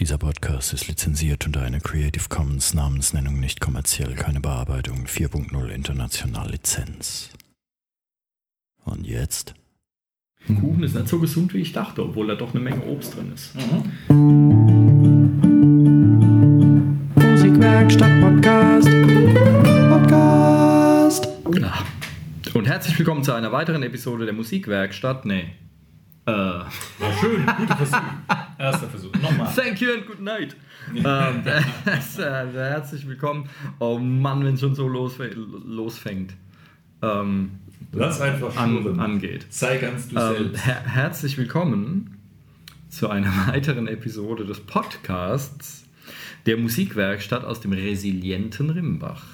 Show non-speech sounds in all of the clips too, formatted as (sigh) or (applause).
Dieser Podcast ist lizenziert unter einer Creative Commons Namensnennung nicht kommerziell, keine Bearbeitung 4.0 international Lizenz. Und jetzt? Kuchen ist nicht so gesund, wie ich dachte, obwohl da doch eine Menge Obst drin ist. Musikwerkstatt Podcast. Podcast. Und herzlich willkommen zu einer weiteren Episode der Musikwerkstatt. Nee. Äh, War schön, guter Versuch. Erster Versuch. Nochmal. thank you and good night. ähm, (laughs) äh, herzlich willkommen. Oh Mann, wenn es schon so losfä- losfängt. Ähm, Lass einfach an, angeht. Sei ganz du Ähm, selbst. her herzlich willkommen zu einer (laughs) weiteren Episode des Podcasts der Musikwerkstatt aus dem resilienten Rimbach.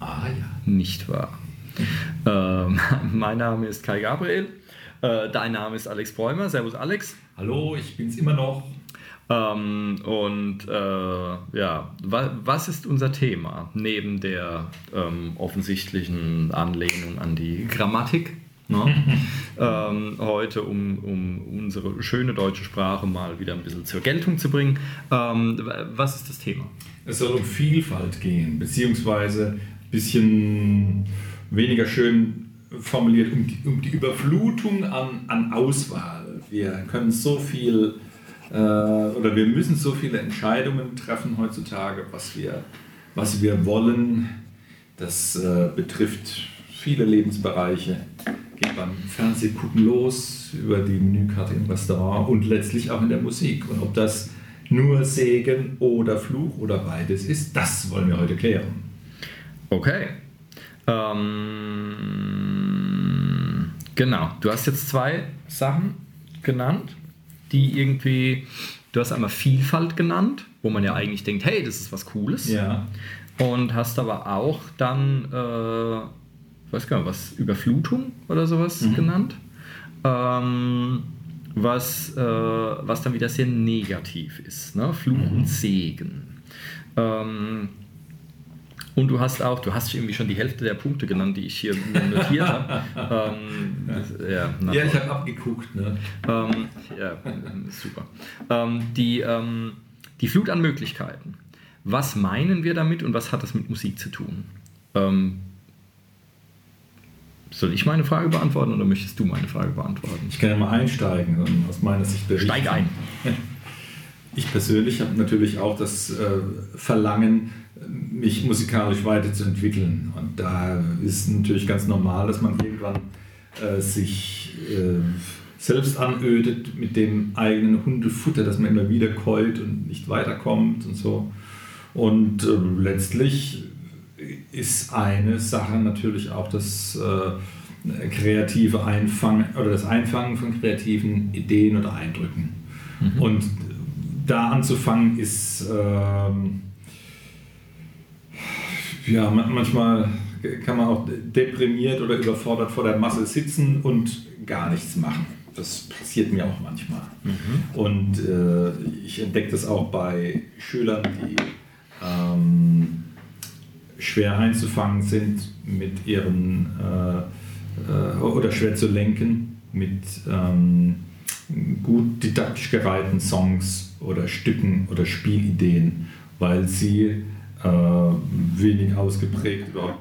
Ah ja. Nicht wahr? ähm, (laughs) mein Name ist Kai Gabriel. Äh, dein Name ist Alex Bräumer. Servus Alex. Hallo, ich bin's immer noch. Ähm, und äh, ja, wa was ist unser Thema neben der ähm, offensichtlichen Anlehnung an die Grammatik? Ne? (laughs) ähm, heute, um, um unsere schöne deutsche Sprache mal wieder ein bisschen zur Geltung zu bringen. Ähm, wa- was ist das Thema? Es soll um Vielfalt gehen, beziehungsweise ein bisschen weniger schön formuliert, um die, um die Überflutung an, an Auswahl. Wir können so viel äh, oder wir müssen so viele Entscheidungen treffen heutzutage, was wir, was wir wollen. Das äh, betrifft viele Lebensbereiche. Geht beim Fernsehgucken los, über die Menükarte im Restaurant und letztlich auch in der Musik. Und ob das nur Segen oder Fluch oder beides ist, das wollen wir heute klären. Okay. Ähm, genau. Du hast jetzt zwei Sachen genannt, die irgendwie. Du hast einmal Vielfalt genannt, wo man ja eigentlich denkt, hey, das ist was Cooles. Ja. Und hast aber auch dann, äh, ich weiß gar nicht, was, Überflutung oder sowas genannt. Ähm, was, äh, was dann wieder sehr negativ ist. Ne? Fluch und Segen. Ähm, und du hast auch, du hast irgendwie schon die Hälfte der Punkte genannt, die ich hier notiert habe. (laughs) ähm, das- ja, na Ja, ich habe abgeguckt. Ne? Ähm, ja, super. Ähm, die, ähm, die Flut an Möglichkeiten. Was meinen wir damit und was hat das mit Musik zu tun? Ähm, soll ich meine Frage beantworten oder möchtest du meine Frage beantworten? Ich kann ja mal einsteigen und aus meiner Sicht berichten. Steig ein. (laughs) Ich persönlich habe natürlich auch das äh, Verlangen, mich musikalisch weiterzuentwickeln. Und da ist natürlich ganz normal, dass man irgendwann äh, sich äh, selbst anödet mit dem eigenen Hundefutter, dass man immer wieder keult und nicht weiterkommt und so. Und äh, letztlich ist eine Sache natürlich auch das äh, kreative Einfangen oder das Einfangen von kreativen Ideen oder Eindrücken. Und da anzufangen ist ähm, ja man- manchmal kann man auch deprimiert oder überfordert vor der Masse sitzen und gar nichts machen. Das passiert mir auch manchmal. Und äh, ich entdecke das auch bei Schülern, die ähm, schwer einzufangen sind mit ihren äh, äh, oder schwer zu lenken mit ähm, gut didaktisch gereihten Songs oder Stücken oder Spielideen, weil sie äh, wenig ausgeprägt überhaupt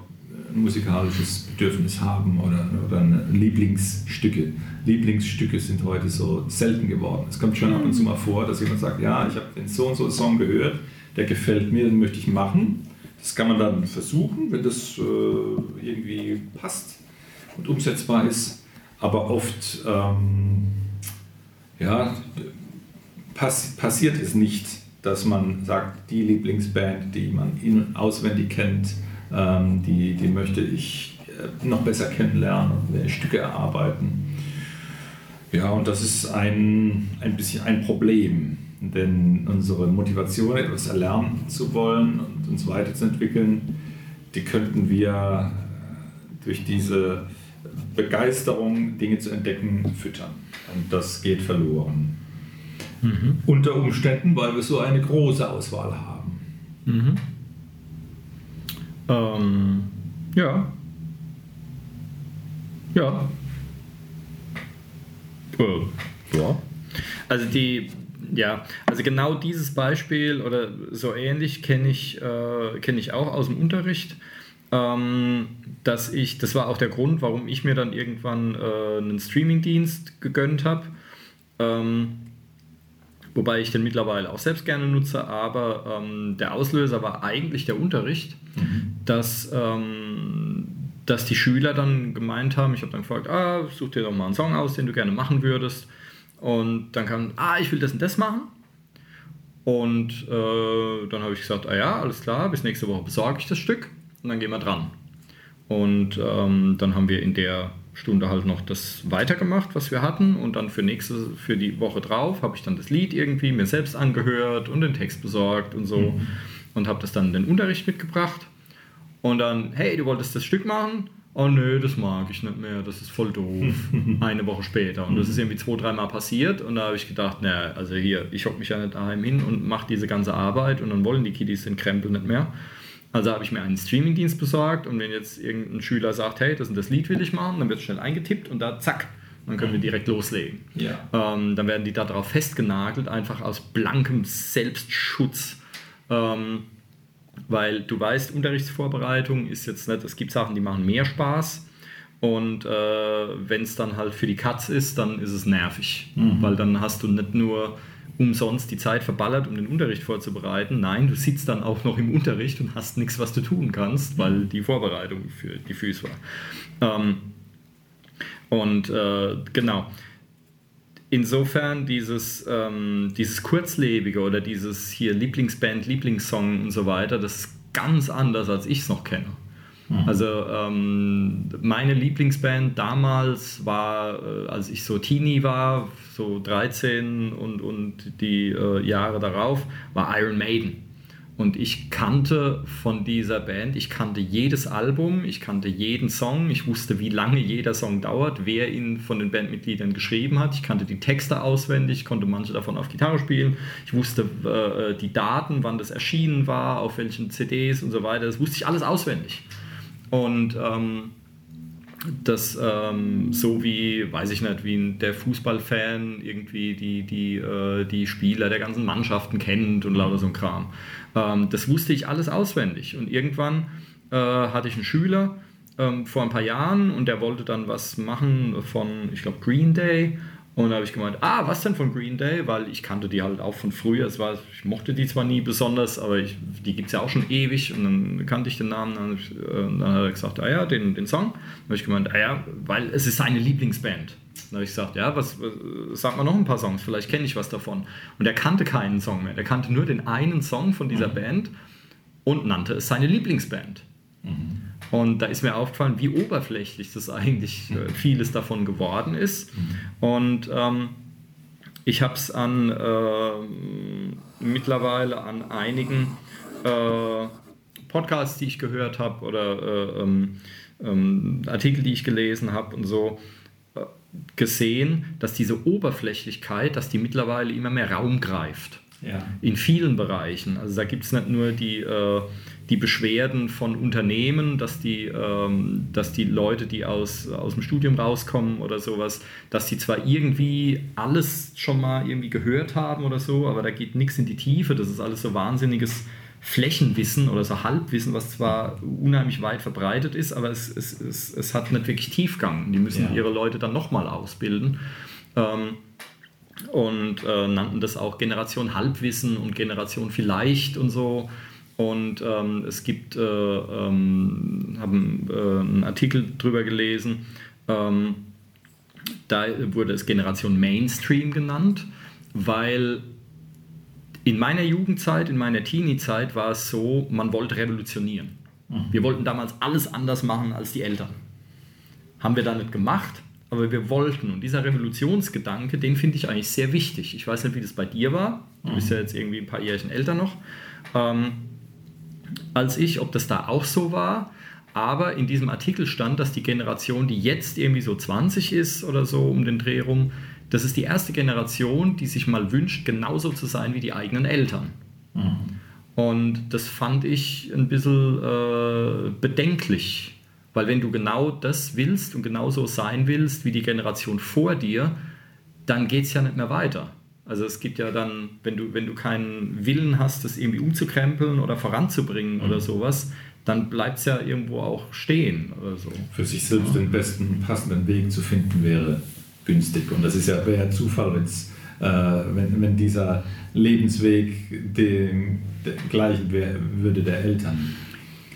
ein musikalisches Bedürfnis haben oder, oder Lieblingsstücke. Lieblingsstücke sind heute so selten geworden. Es kommt schon ab und zu mal vor, dass jemand sagt, ja, ich habe den so und so Song gehört, der gefällt mir, den möchte ich machen. Das kann man dann versuchen, wenn das äh, irgendwie passt und umsetzbar ist. Aber oft ähm, ja, pass passiert es nicht, dass man sagt, die Lieblingsband, die man in- auswendig kennt, ähm, die, die möchte ich äh, noch besser kennenlernen und mehr Stücke erarbeiten. Ja, und das ist ein, ein bisschen ein Problem, denn unsere Motivation, etwas erlernen zu wollen und uns weiterzuentwickeln, die könnten wir äh, durch diese Begeisterung, Dinge zu entdecken, füttern. Und das geht verloren. Unter Umständen, weil wir so eine große Auswahl haben. Mhm. Ähm, ja. Ja. Äh, ja. Also die, Ja, also genau dieses Beispiel oder so ähnlich kenne ich, äh, kenn ich auch aus dem Unterricht. Ähm, dass ich, das war auch der Grund, warum ich mir dann irgendwann äh, einen Streamingdienst gegönnt habe. Ähm, wobei ich den mittlerweile auch selbst gerne nutze, aber ähm, der Auslöser war eigentlich der Unterricht, mhm. dass, ähm, dass die Schüler dann gemeint haben, ich habe dann gefragt, ah, such dir doch mal einen Song aus, den du gerne machen würdest. Und dann kam, ah, ich will das und das machen. Und äh, dann habe ich gesagt, ah ja, alles klar, bis nächste Woche besorge ich das Stück und dann gehen wir dran. Und ähm, dann haben wir in der Stunde halt noch das weitergemacht, was wir hatten. Und dann für nächste, für die Woche drauf habe ich dann das Lied irgendwie mir selbst angehört und den Text besorgt und so. Mhm. Und habe das dann in den Unterricht mitgebracht. Und dann, hey, du wolltest das Stück machen? Oh nö, das mag ich nicht mehr, das ist voll doof. (laughs) Eine Woche später. Und das ist irgendwie zwei, dreimal passiert. Und da habe ich gedacht, naja, also hier, ich hocke mich ja nicht daheim hin und mache diese ganze Arbeit und dann wollen die Kiddies den Krempel nicht mehr. Also habe ich mir einen Streamingdienst besorgt und wenn jetzt irgendein Schüler sagt, hey, das und das Lied will ich machen, dann wird es schnell eingetippt und da zack, dann können wir mhm. direkt loslegen. Ja. Ähm, dann werden die da drauf festgenagelt, einfach aus blankem Selbstschutz. Ähm, weil du weißt, Unterrichtsvorbereitung ist jetzt nicht, es gibt Sachen, die machen mehr Spaß. Und äh, wenn es dann halt für die Katz ist, dann ist es nervig. Mhm. Weil dann hast du nicht nur umsonst die Zeit verballert, um den Unterricht vorzubereiten. Nein, du sitzt dann auch noch im Unterricht und hast nichts, was du tun kannst, weil die Vorbereitung für die Füße war. Ähm, und äh, genau. Insofern dieses, ähm, dieses Kurzlebige oder dieses hier Lieblingsband, Lieblingssong und so weiter, das ist ganz anders, als ich es noch kenne. Mhm. Also ähm, meine Lieblingsband damals war, äh, als ich so Teenie war, so 13 und, und die äh, Jahre darauf, war Iron Maiden. Und ich kannte von dieser Band, ich kannte jedes Album, ich kannte jeden Song, ich wusste, wie lange jeder Song dauert, wer ihn von den Bandmitgliedern geschrieben hat. Ich kannte die Texte auswendig, konnte manche davon auf Gitarre spielen. Ich wusste äh, die Daten, wann das erschienen war, auf welchen CDs und so weiter. Das wusste ich alles auswendig. Und ähm, das ähm, so wie, weiß ich nicht, wie der Fußballfan irgendwie die, die, äh, die Spieler der ganzen Mannschaften kennt und lauter so ein Kram. Ähm, das wusste ich alles auswendig. Und irgendwann äh, hatte ich einen Schüler ähm, vor ein paar Jahren und der wollte dann was machen von, ich glaube, Green Day. Und da habe ich gemeint, ah, was denn von Green Day? Weil ich kannte die halt auch von früher. Es war, ich mochte die zwar nie besonders, aber ich, die gibt es ja auch schon ewig. Und dann kannte ich den Namen. Dann, ich, äh, dann hat er gesagt, ah ja, den, den Song. Dann habe ich gemeint, ah ja, weil es ist seine Lieblingsband. Dann habe ich gesagt, ja, was, was sag mal noch ein paar Songs, vielleicht kenne ich was davon. Und er kannte keinen Song mehr. Er kannte nur den einen Song von dieser mhm. Band und nannte es seine Lieblingsband. Mhm. Und da ist mir aufgefallen, wie oberflächlich das eigentlich äh, vieles davon geworden ist. Mhm. Und ähm, ich habe es an äh, mittlerweile an einigen äh, Podcasts, die ich gehört habe oder äh, ähm, ähm, Artikel, die ich gelesen habe und so äh, gesehen, dass diese Oberflächlichkeit, dass die mittlerweile immer mehr Raum greift. Ja. In vielen Bereichen. Also da gibt es nicht nur die äh, die Beschwerden von Unternehmen, dass die, ähm, dass die Leute, die aus, aus dem Studium rauskommen oder sowas, dass die zwar irgendwie alles schon mal irgendwie gehört haben oder so, aber da geht nichts in die Tiefe. Das ist alles so wahnsinniges Flächenwissen oder so Halbwissen, was zwar unheimlich weit verbreitet ist, aber es, es, es, es hat nicht wirklich Tiefgang. Die müssen ja. ihre Leute dann nochmal ausbilden. Ähm, und äh, nannten das auch Generation Halbwissen und Generation Vielleicht und so. Und ähm, es gibt, äh, ähm, haben äh, einen Artikel drüber gelesen, ähm, da wurde es Generation Mainstream genannt, weil in meiner Jugendzeit, in meiner Teenie-Zeit war es so, man wollte revolutionieren. Mhm. Wir wollten damals alles anders machen als die Eltern. Haben wir da nicht gemacht, aber wir wollten. Und dieser Revolutionsgedanke, den finde ich eigentlich sehr wichtig. Ich weiß nicht, wie das bei dir war. Du mhm. bist ja jetzt irgendwie ein paar Jährchen älter noch. Ähm, als ich, ob das da auch so war. Aber in diesem Artikel stand, dass die Generation, die jetzt irgendwie so 20 ist oder so um den Dreh rum, das ist die erste Generation, die sich mal wünscht, genauso zu sein wie die eigenen Eltern. Mhm. Und das fand ich ein bisschen äh, bedenklich, weil wenn du genau das willst und genauso sein willst wie die Generation vor dir, dann geht es ja nicht mehr weiter. Also es gibt ja dann, wenn du, wenn du keinen Willen hast, das irgendwie umzukrempeln oder voranzubringen mhm. oder sowas, dann bleibt es ja irgendwo auch stehen oder so. Für sich selbst den besten, passenden Weg zu finden wäre günstig. Und das ist ja wäre Zufall, äh, wenn, wenn dieser Lebensweg dem, dem gleichen wär, würde der Eltern.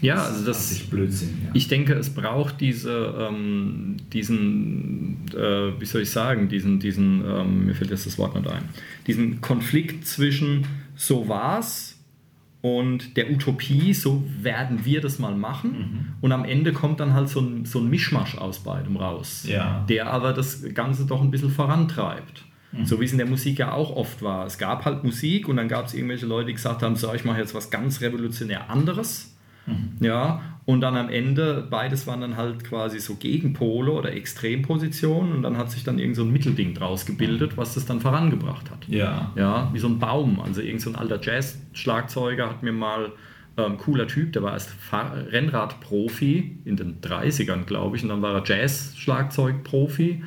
Ja, also das ist Blödsinn. Ja. Ich denke, es braucht diese, ähm, diesen, äh, wie soll ich sagen, diesen, diesen, ähm, mir fällt jetzt das Wort nicht ein, diesen Konflikt zwischen so war's und der Utopie, so werden wir das mal machen. Mhm. Und am Ende kommt dann halt so ein, so ein Mischmasch aus beidem raus, ja. der aber das Ganze doch ein bisschen vorantreibt. Mhm. So wie es in der Musik ja auch oft war. Es gab halt Musik und dann gab es irgendwelche Leute, die gesagt haben, so, ich mache jetzt was ganz revolutionär anderes. Mhm. Ja, und dann am Ende, beides waren dann halt quasi so Gegenpole oder Extrempositionen und dann hat sich dann irgend so ein Mittelding draus gebildet, was das dann vorangebracht hat. Ja. Ja, wie so ein Baum. Also irgend so ein alter Jazz-Schlagzeuger hat mir mal ähm, cooler Typ, der war erst Rennradprofi in den 30ern, glaube ich, und dann war er Jazz-Schlagzeugprofi.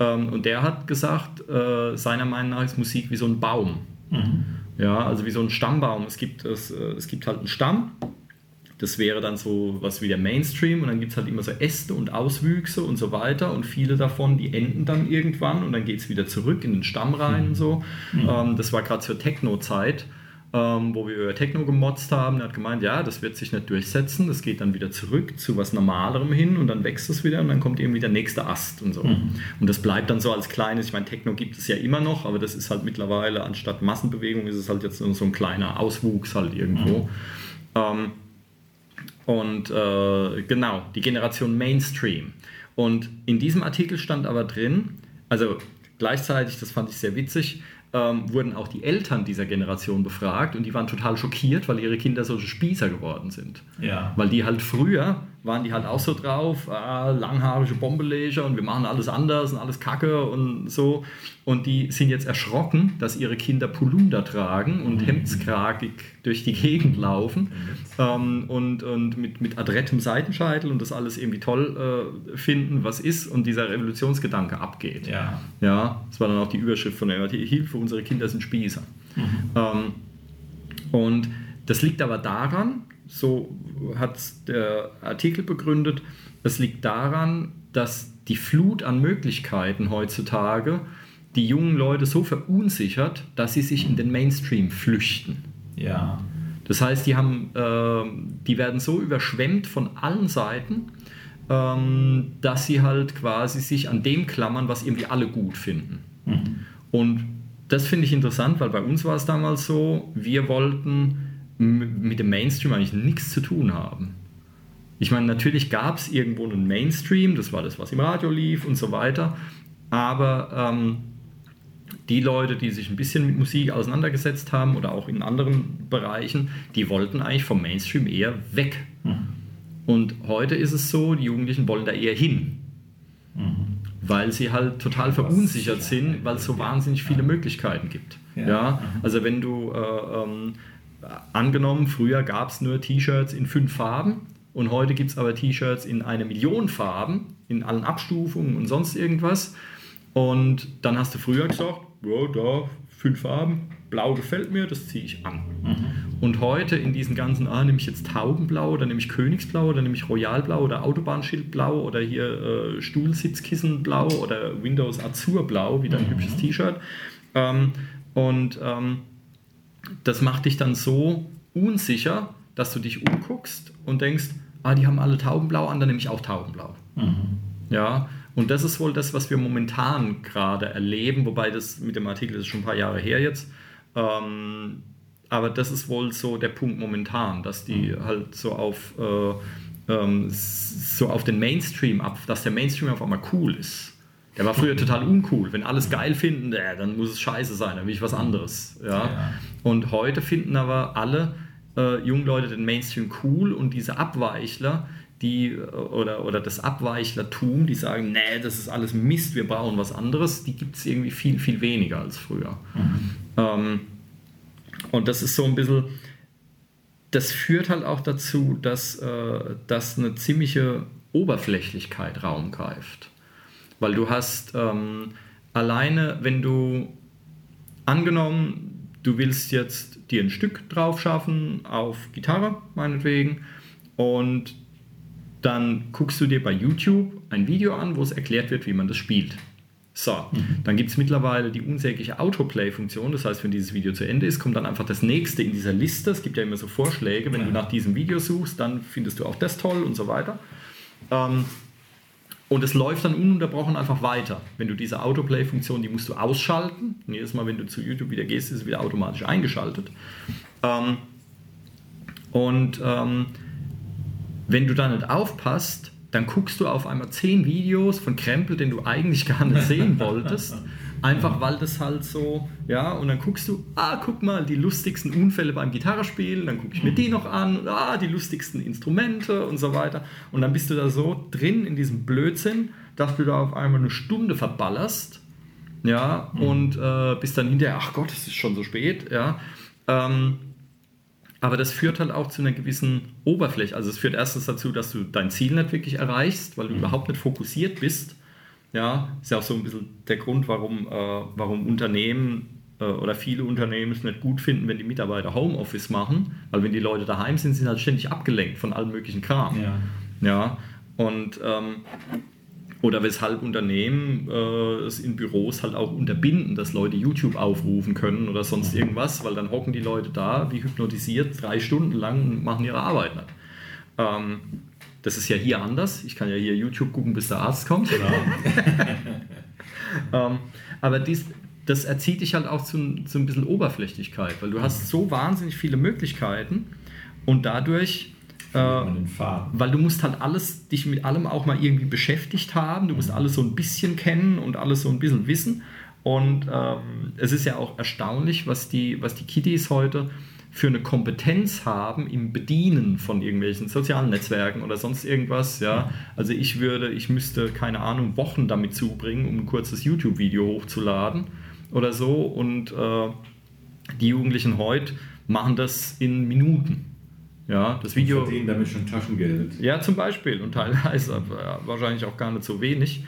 Ähm, und der hat gesagt, äh, seiner Meinung nach ist Musik wie so ein Baum. Mhm. Ja, also wie so ein Stammbaum. Es gibt, es, äh, es gibt halt einen Stamm das wäre dann so was wie der Mainstream und dann gibt es halt immer so Äste und Auswüchse und so weiter und viele davon, die enden dann irgendwann und dann geht es wieder zurück in den Stamm rein und so. Mhm. Ähm, das war gerade zur Techno-Zeit. Ähm, wo wir über Techno gemotzt haben. Er hat gemeint, ja, das wird sich nicht durchsetzen, das geht dann wieder zurück zu was Normalerem hin und dann wächst es wieder und dann kommt irgendwie der nächste Ast und so. Mhm. Und das bleibt dann so als kleines, ich meine, Techno gibt es ja immer noch, aber das ist halt mittlerweile, anstatt Massenbewegung, ist es halt jetzt so ein kleiner Auswuchs halt irgendwo. Mhm. Ähm, und äh, genau, die Generation Mainstream. Und in diesem Artikel stand aber drin, also gleichzeitig, das fand ich sehr witzig, ähm, wurden auch die Eltern dieser Generation befragt und die waren total schockiert, weil ihre Kinder solche Spießer geworden sind. Ja. Weil die halt früher waren die halt auch so drauf, ah, langhaarige Bombeleger und wir machen alles anders und alles Kacke und so. Und die sind jetzt erschrocken, dass ihre Kinder Polunder tragen und mhm. hemdskragig durch die Gegend laufen mhm. ähm, und, und mit, mit adrettem Seitenscheitel und das alles irgendwie toll äh, finden, was ist und dieser Revolutionsgedanke abgeht. Ja. ja, das war dann auch die Überschrift von der Hilfe, unsere Kinder sind Spießer. Mhm. Ähm, und das liegt aber daran, so hat der Artikel begründet, es liegt daran, dass die Flut an Möglichkeiten heutzutage die jungen Leute so verunsichert, dass sie sich in den Mainstream flüchten. Ja. Das heißt, die, haben, äh, die werden so überschwemmt von allen Seiten, ähm, dass sie halt quasi sich an dem klammern, was irgendwie alle gut finden. Mhm. Und das finde ich interessant, weil bei uns war es damals so, wir wollten mit dem Mainstream eigentlich nichts zu tun haben. Ich meine, natürlich gab es irgendwo einen Mainstream, das war das, was im Radio lief und so weiter, aber ähm, die Leute, die sich ein bisschen mit Musik auseinandergesetzt haben oder auch in anderen Bereichen, die wollten eigentlich vom Mainstream eher weg. Mhm. Und heute ist es so, die Jugendlichen wollen da eher hin. Mhm. Weil sie halt total verunsichert sind, weil es so wahnsinnig viele Möglichkeiten gibt. Ja, ja? Mhm. also wenn du äh, ähm, angenommen, früher gab es nur T-Shirts in fünf Farben und heute gibt es aber T-Shirts in eine Million Farben, in allen Abstufungen und sonst irgendwas. Und dann hast du früher gesagt, ja, da, fünf Farben, blau gefällt mir, das ziehe ich an. Mhm. Und heute in diesen ganzen, ah, nehme ich jetzt Taubenblau oder nehme ich Königsblau oder nehme ich Royalblau oder Autobahnschildblau oder hier äh, Stuhlsitzkissenblau oder Windows Azurblau, wieder ein mhm. hübsches T-Shirt. Ähm, und ähm, das macht dich dann so unsicher, dass du dich umguckst und denkst, ah, die haben alle Taubenblau an, dann nehme ich auch Taubenblau. Mhm. Ja, und das ist wohl das, was wir momentan gerade erleben, wobei das mit dem Artikel ist schon ein paar Jahre her jetzt. Ähm, aber das ist wohl so der Punkt momentan, dass die mhm. halt so auf, äh, ähm, so auf den Mainstream ab, dass der Mainstream auf einmal cool ist. Der war früher total uncool. Wenn alles geil finden, äh, dann muss es scheiße sein, dann will ich was anderes. Ja? ja. Und heute finden aber alle äh, jungen Leute den Mainstream cool und diese Abweichler, die äh, oder, oder das Abweichlertum, die sagen, nee, das ist alles Mist, wir brauchen was anderes, die gibt es irgendwie viel, viel weniger als früher. Mhm. Ähm, und das ist so ein bisschen, das führt halt auch dazu, dass, äh, dass eine ziemliche Oberflächlichkeit Raum greift. Weil du hast ähm, alleine, wenn du angenommen, du willst jetzt dir ein Stück drauf schaffen auf Gitarre, meinetwegen, und dann guckst du dir bei YouTube ein Video an, wo es erklärt wird, wie man das spielt. So, mhm. dann gibt es mittlerweile die unsägliche Autoplay-Funktion. Das heißt, wenn dieses Video zu Ende ist, kommt dann einfach das nächste in dieser Liste. Es gibt ja immer so Vorschläge. Wenn ja. du nach diesem Video suchst, dann findest du auch das toll und so weiter. Ähm, und es läuft dann ununterbrochen einfach weiter. Wenn du diese Autoplay-Funktion, die musst du ausschalten. Und jedes Mal, wenn du zu YouTube wieder gehst, ist es wieder automatisch eingeschaltet. Ähm, und ähm, wenn du da nicht aufpasst, dann guckst du auf einmal zehn Videos von Krempel, den du eigentlich gar nicht sehen (laughs) wolltest. Einfach weil das halt so, ja, und dann guckst du, ah, guck mal, die lustigsten Unfälle beim Gitarrespielen, dann gucke ich mir die noch an, ah, die lustigsten Instrumente und so weiter. Und dann bist du da so drin in diesem Blödsinn, dass du da auf einmal eine Stunde verballerst, ja, mhm. und äh, bist dann hinterher, ach Gott, es ist schon so spät, ja. Ähm, aber das führt halt auch zu einer gewissen Oberfläche. Also es führt erstens dazu, dass du dein Ziel nicht wirklich erreichst, weil du mhm. überhaupt nicht fokussiert bist. Ja, ist ja auch so ein bisschen der Grund, warum, äh, warum Unternehmen äh, oder viele Unternehmen es nicht gut finden, wenn die Mitarbeiter Homeoffice machen, weil wenn die Leute daheim sind, sind sie halt ständig abgelenkt von allem möglichen Kram. Ja. ja und ähm, oder weshalb Unternehmen äh, es in Büros halt auch unterbinden, dass Leute YouTube aufrufen können oder sonst irgendwas, weil dann hocken die Leute da wie hypnotisiert drei Stunden lang und machen ihre Arbeit nicht. Ähm, das ist ja hier anders. Ich kann ja hier YouTube gucken, bis der Arzt kommt. Genau. (laughs) ähm, aber dies, das erzieht dich halt auch zu, zu ein bisschen Oberflächlichkeit, weil du hast so wahnsinnig viele Möglichkeiten und dadurch äh, weil du musst halt alles, dich mit allem auch mal irgendwie beschäftigt haben. Du musst mhm. alles so ein bisschen kennen und alles so ein bisschen wissen. Und ähm, es ist ja auch erstaunlich, was die, was die Kiddies heute für eine Kompetenz haben im Bedienen von irgendwelchen sozialen Netzwerken oder sonst irgendwas. Ja? Also ich würde, ich müsste, keine Ahnung, Wochen damit zubringen, um ein kurzes YouTube-Video hochzuladen oder so. Und äh, die Jugendlichen heute machen das in Minuten. Ja, das Video. Und verdienen damit schon Taschengeld. Ja, zum Beispiel und teilweise (laughs) wahrscheinlich auch gar nicht so wenig.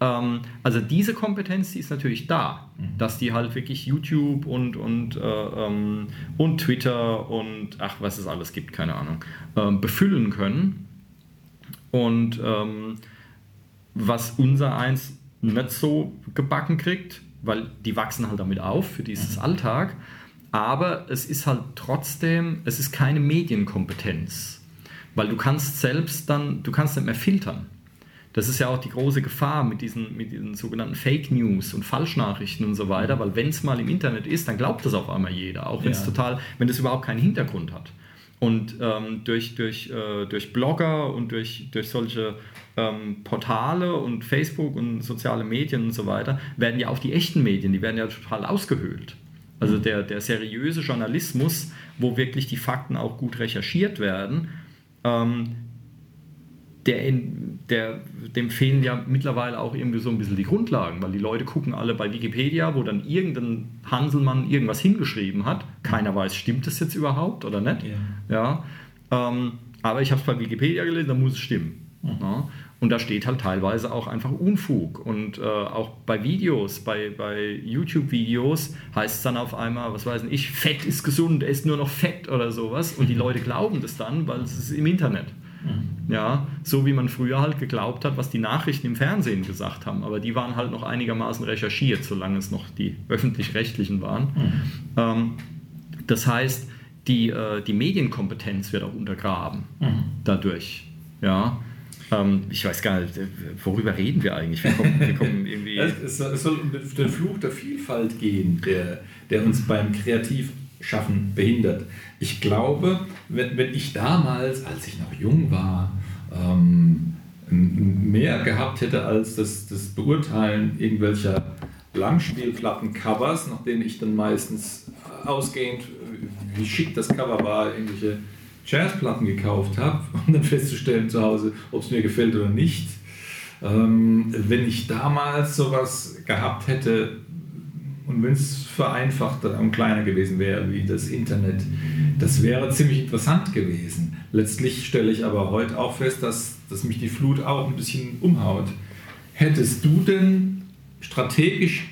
Ähm, also diese Kompetenz, die ist natürlich da, mhm. dass die halt wirklich YouTube und, und, äh, ähm, und Twitter und ach, was es alles gibt, keine Ahnung, ähm, befüllen können. Und ähm, was unser eins nicht so gebacken kriegt, weil die wachsen halt damit auf für dieses mhm. Alltag aber es ist halt trotzdem, es ist keine Medienkompetenz, weil du kannst selbst dann, du kannst nicht mehr filtern. Das ist ja auch die große Gefahr mit diesen, mit diesen sogenannten Fake News und Falschnachrichten und so weiter, weil wenn es mal im Internet ist, dann glaubt das auf einmal jeder, auch wenn es ja. total, wenn das überhaupt keinen Hintergrund hat. Und ähm, durch, durch, äh, durch Blogger und durch, durch solche ähm, Portale und Facebook und soziale Medien und so weiter werden ja auch die echten Medien, die werden ja total ausgehöhlt. Also der, der seriöse Journalismus, wo wirklich die Fakten auch gut recherchiert werden, ähm, der, in, der, dem fehlen ja mittlerweile auch irgendwie so ein bisschen die Grundlagen, weil die Leute gucken alle bei Wikipedia, wo dann irgendein Hanselmann irgendwas hingeschrieben hat. Keiner weiß, stimmt das jetzt überhaupt oder nicht. Ja. ja ähm, aber ich habe es bei Wikipedia gelesen, da muss es stimmen. Mhm. Ja. Und da steht halt teilweise auch einfach Unfug. Und äh, auch bei Videos, bei, bei YouTube-Videos heißt es dann auf einmal, was weiß ich, Fett ist gesund, ist nur noch Fett oder sowas. Und die mhm. Leute glauben das dann, weil es ist im Internet. Mhm. Ja, so wie man früher halt geglaubt hat, was die Nachrichten im Fernsehen gesagt haben. Aber die waren halt noch einigermaßen recherchiert, solange es noch die öffentlich-rechtlichen waren. Mhm. Ähm, das heißt, die, äh, die Medienkompetenz wird auch untergraben mhm. dadurch. Ja, ähm, ich weiß gar nicht, worüber reden wir eigentlich? Wir kommen, wir kommen irgendwie (laughs) es, soll um den Fluch der Vielfalt gehen, der, der uns beim Kreativschaffen behindert. Ich glaube, wenn, wenn ich damals, als ich noch jung war, ähm, mehr gehabt hätte als das, das Beurteilen irgendwelcher Langspielplatten-Covers, nach denen ich dann meistens ausgehend, wie schick das Cover war, irgendwelche Jazzplatten gekauft habe, (laughs) um dann festzustellen zu Hause, ob es mir gefällt oder nicht. Ähm, wenn ich damals sowas gehabt hätte und wenn es vereinfachter und kleiner gewesen wäre wie das Internet, das wäre ziemlich interessant gewesen. Letztlich stelle ich aber heute auch fest, dass, dass mich die Flut auch ein bisschen umhaut. Hättest du denn strategisch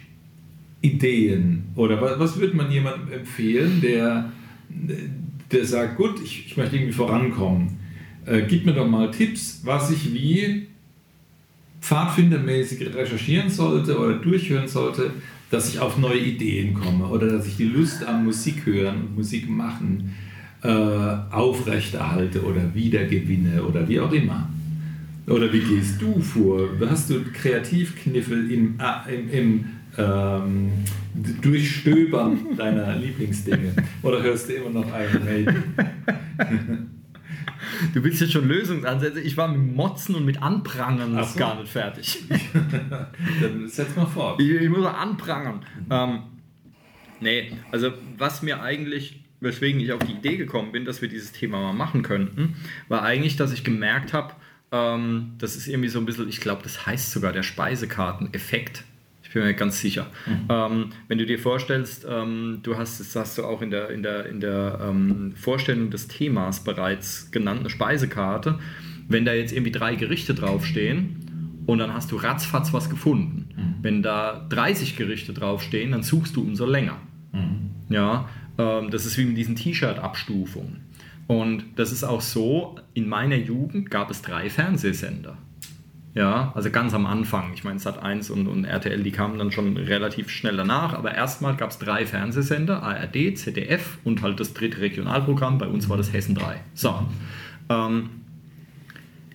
Ideen Oder was, was würde man jemandem empfehlen, der, der sagt, gut, ich, ich möchte irgendwie vorankommen. Äh, gib mir doch mal Tipps, was ich wie pfadfindermäßig recherchieren sollte oder durchhören sollte, dass ich auf neue Ideen komme oder dass ich die Lust am Musik hören und Musik machen äh, aufrechterhalte oder wiedergewinne oder wie auch immer. Oder wie gehst du vor? Hast du Kreativkniffel im, äh, im, im ähm, Durchstöbern deiner Lieblingsdinge? Oder hörst du immer noch einen Mail? (laughs) Du willst jetzt schon Lösungsansätze. Ich war mit Motzen und mit Anprangern noch so. gar nicht fertig. (laughs) Dann setz mal fort. Ich, ich muss anprangern. Ähm, nee, also was mir eigentlich, weswegen ich auf die Idee gekommen bin, dass wir dieses Thema mal machen könnten, war eigentlich, dass ich gemerkt habe, ähm, das ist irgendwie so ein bisschen, ich glaube, das heißt sogar der Speisekarteneffekt. Ich bin mir ganz sicher. Mhm. Ähm, wenn du dir vorstellst, ähm, du hast, das hast du auch in der, in der, in der ähm, Vorstellung des Themas bereits genannt, eine Speisekarte. Wenn da jetzt irgendwie drei Gerichte draufstehen und dann hast du ratzfatz was gefunden. Mhm. Wenn da 30 Gerichte draufstehen, dann suchst du umso länger. Mhm. Ja, ähm, das ist wie mit diesen T-Shirt-Abstufungen. Und das ist auch so, in meiner Jugend gab es drei Fernsehsender. Ja, also ganz am Anfang. Ich meine, Sat1 und, und RTL, die kamen dann schon relativ schnell danach, aber erstmal gab es drei Fernsehsender, ARD, ZDF und halt das dritte Regionalprogramm. Bei uns war das Hessen 3. So. Ähm,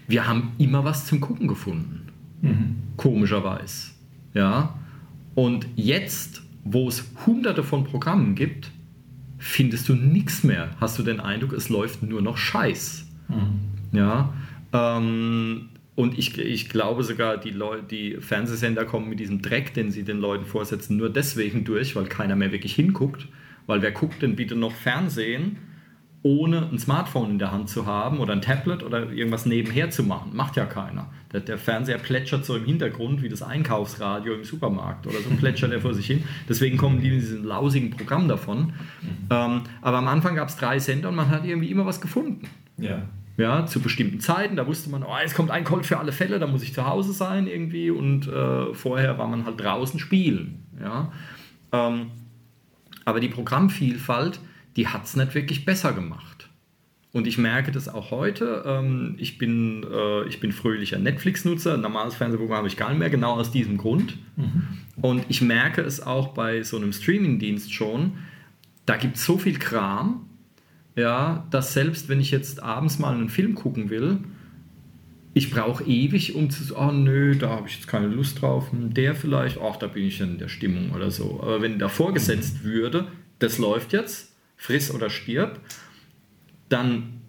wir haben immer was zum Gucken gefunden. Mhm. Komischerweise. Ja. Und jetzt, wo es hunderte von Programmen gibt, findest du nichts mehr. Hast du den Eindruck, es läuft nur noch Scheiß. Mhm. Ja. Ähm, und ich, ich glaube sogar, die, Leute, die Fernsehsender kommen mit diesem Dreck, den sie den Leuten vorsetzen, nur deswegen durch, weil keiner mehr wirklich hinguckt. Weil wer guckt denn bitte noch Fernsehen, ohne ein Smartphone in der Hand zu haben oder ein Tablet oder irgendwas nebenher zu machen? Macht ja keiner. Der, der, Fernseher plätschert so im Hintergrund wie das Einkaufsradio im Supermarkt oder so (laughs) plätschert er vor sich hin. Deswegen kommen die mit diesem lausigen Programm davon. Mhm. Ähm, aber am Anfang gab es drei Sender und man hat irgendwie immer was gefunden. Ja. Ja, zu bestimmten Zeiten, da wusste man, oh, es kommt ein Colt für alle Fälle, da muss ich zu Hause sein irgendwie und äh, vorher war man halt draußen spielen. Ja. Ähm, aber die Programmvielfalt, die hat es nicht wirklich besser gemacht. Und ich merke das auch heute. Ähm, ich, bin, äh, ich bin fröhlicher Netflix-Nutzer. Ein normales Fernsehprogramm habe ich gar nicht mehr, genau aus diesem Grund. Mhm. Und ich merke es auch bei so einem Streaming-Dienst schon. Da gibt es so viel Kram, ja, dass selbst wenn ich jetzt abends mal einen Film gucken will, ich brauche ewig, um zu sagen, oh nö, da habe ich jetzt keine Lust drauf, hm, der vielleicht, ach, da bin ich in der Stimmung oder so. Aber wenn da vorgesetzt würde, das läuft jetzt, friss oder stirb, dann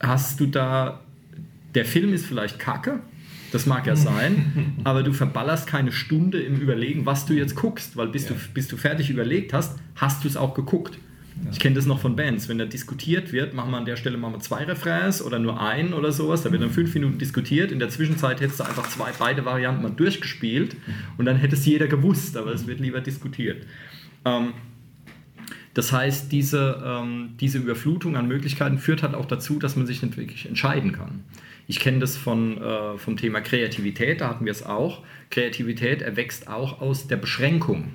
hast du da, der Film ist vielleicht kacke, das mag ja sein, (laughs) aber du verballerst keine Stunde im Überlegen, was du jetzt guckst, weil bis, ja. du, bis du fertig überlegt hast, hast du es auch geguckt. Ja. Ich kenne das noch von Bands. Wenn da diskutiert wird, machen wir an der Stelle mal zwei Refrains oder nur einen oder sowas. Da wird dann fünf Minuten diskutiert. In der Zwischenzeit hättest du einfach zwei, beide Varianten mal durchgespielt und dann hätte es jeder gewusst, aber es wird lieber diskutiert. Ähm, das heißt, diese, ähm, diese Überflutung an Möglichkeiten führt halt auch dazu, dass man sich nicht wirklich entscheiden kann. Ich kenne das von, äh, vom Thema Kreativität, da hatten wir es auch. Kreativität erwächst auch aus der Beschränkung.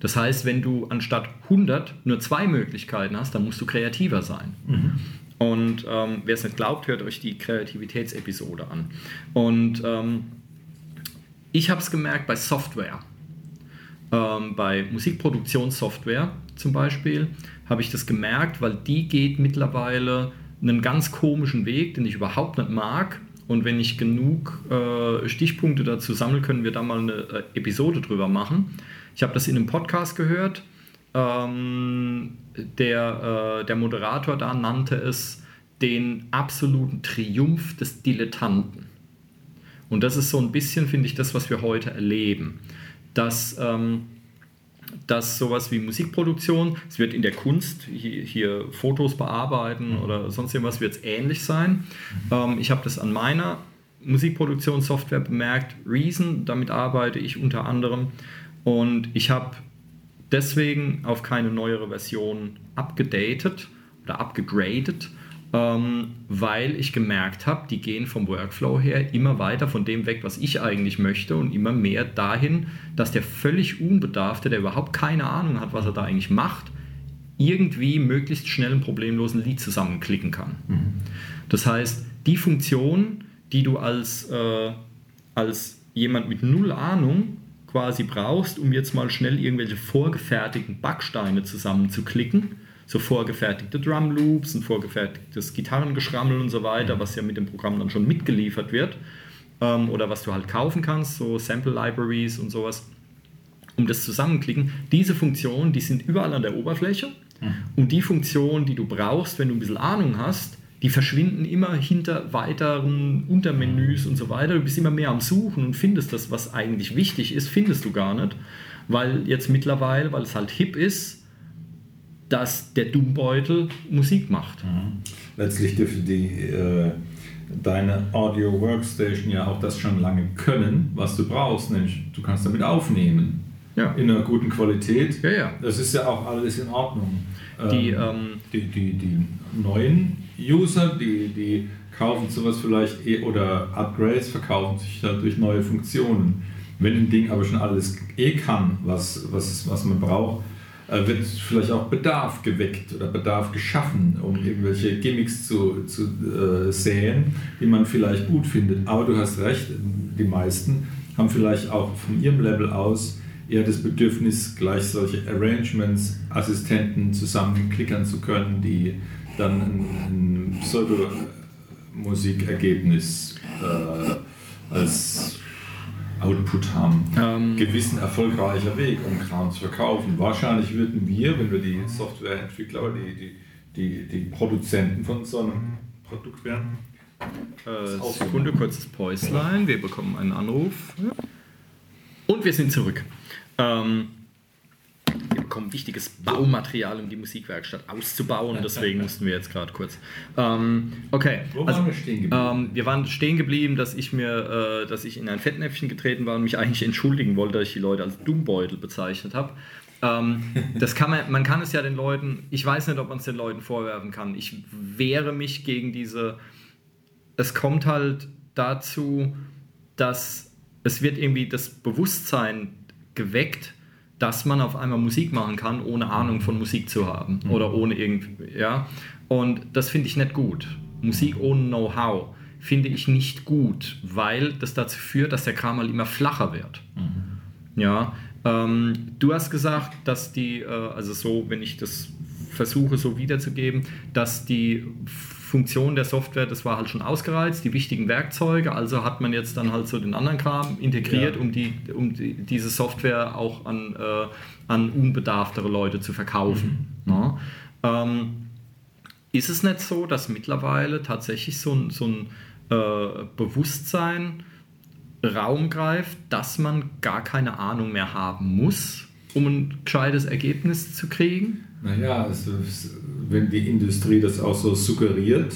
Das heißt, wenn du anstatt 100 nur zwei Möglichkeiten hast, dann musst du kreativer sein. Mhm. Und ähm, wer es nicht glaubt, hört euch die Kreativitätsepisode an. Und ähm, ich habe es gemerkt bei Software. Ähm, bei Musikproduktionssoftware zum Beispiel habe ich das gemerkt, weil die geht mittlerweile einen ganz komischen Weg, den ich überhaupt nicht mag. Und wenn ich genug äh, Stichpunkte dazu sammle, können wir da mal eine äh, Episode drüber machen. Ich habe das in einem Podcast gehört. Ähm, der, äh, der Moderator da nannte es den absoluten Triumph des Dilettanten. Und das ist so ein bisschen, finde ich, das, was wir heute erleben dass, ähm, dass sowas wie Musikproduktion, es wird in der Kunst, hier, hier Fotos bearbeiten mhm. oder sonst irgendwas, wird es ähnlich sein. Ähm, ich habe das an meiner Musikproduktionssoftware bemerkt, Reason, damit arbeite ich unter anderem. Und ich habe deswegen auf keine neuere Version abgedatet oder abgegradet ähm, weil ich gemerkt habe, die gehen vom Workflow her immer weiter von dem weg, was ich eigentlich möchte und immer mehr dahin, dass der völlig Unbedarfte, der überhaupt keine Ahnung hat, was er da eigentlich macht, irgendwie möglichst schnell einen problemlosen Lied zusammenklicken kann. Mhm. Das heißt, die Funktion, die du als, äh, als jemand mit null Ahnung quasi brauchst, um jetzt mal schnell irgendwelche vorgefertigten Backsteine zusammenzuklicken, so vorgefertigte Drum Loops, ein vorgefertigtes Gitarrengeschrammel und so weiter, was ja mit dem Programm dann schon mitgeliefert wird, ähm, oder was du halt kaufen kannst, so Sample Libraries und sowas, um das zusammenklicken. Diese Funktionen, die sind überall an der Oberfläche mhm. und die Funktionen, die du brauchst, wenn du ein bisschen Ahnung hast, die verschwinden immer hinter weiteren Untermenüs und so weiter. Du bist immer mehr am Suchen und findest das, was eigentlich wichtig ist, findest du gar nicht. Weil jetzt mittlerweile, weil es halt hip ist, dass der Dummbeutel Musik macht. Mhm. Letztlich dürfte die, äh, deine Audio Workstation ja auch das schon lange können, was du brauchst, nämlich du kannst damit aufnehmen. Ja. In einer guten Qualität. Ja, ja. Das ist ja auch alles in Ordnung. Die, ähm, ähm die, die, die neuen User, die, die kaufen sowas vielleicht eh, oder Upgrades verkaufen sich halt durch neue Funktionen. Wenn ein Ding aber schon alles eh kann, was, was, was man braucht, äh, wird vielleicht auch Bedarf geweckt oder Bedarf geschaffen, um irgendwelche Gimmicks zu, zu äh, säen, die man vielleicht gut findet. Aber du hast recht, die meisten haben vielleicht auch von ihrem Level aus eher das Bedürfnis, gleich solche Arrangements, Assistenten zusammenklickern zu können, die dann ein, ein Pseudo-Musikergebnis äh, als Output haben. Ähm, Gewissen erfolgreicher Weg, um Kram zu verkaufen. Wahrscheinlich würden wir, wenn wir die Softwareentwickler, die, die, die, die Produzenten von so einem Produkt wären, äh, Sekunde, kurzes Päuslein. Wir bekommen einen Anruf. Und wir sind zurück. Ähm, wir bekommen wichtiges Baumaterial, um die Musikwerkstatt auszubauen. Deswegen mussten wir jetzt gerade kurz. Ähm, okay. Wo also, waren wir stehen geblieben? Ähm, wir waren stehen geblieben, dass ich mir, äh, dass ich in ein Fettnäpfchen getreten war und mich eigentlich entschuldigen wollte, dass ich die Leute als Dummbeutel bezeichnet habe. Ähm, (laughs) das kann man, man kann es ja den Leuten, ich weiß nicht, ob man es den Leuten vorwerfen kann. Ich wehre mich gegen diese. Es kommt halt dazu, dass es wird irgendwie das Bewusstsein geweckt, dass man auf einmal Musik machen kann, ohne Ahnung von Musik zu haben mhm. oder ohne irgendwie, ja. Und das finde ich nicht gut. Musik ohne Know-how finde ich nicht gut, weil das dazu führt, dass der Kram halt immer flacher wird. Mhm. Ja. Ähm, du hast gesagt, dass die, äh, also so, wenn ich das versuche so wiederzugeben, dass die Funktion der Software, das war halt schon ausgereizt, die wichtigen Werkzeuge, also hat man jetzt dann halt so den anderen Kram integriert, ja. um, die, um die, diese Software auch an, äh, an unbedarftere Leute zu verkaufen. Mhm. Ja. Ähm, ist es nicht so, dass mittlerweile tatsächlich so ein, so ein äh, Bewusstsein Raum greift, dass man gar keine Ahnung mehr haben muss, um ein gescheites Ergebnis zu kriegen? Naja, also, wenn die Industrie das auch so suggeriert,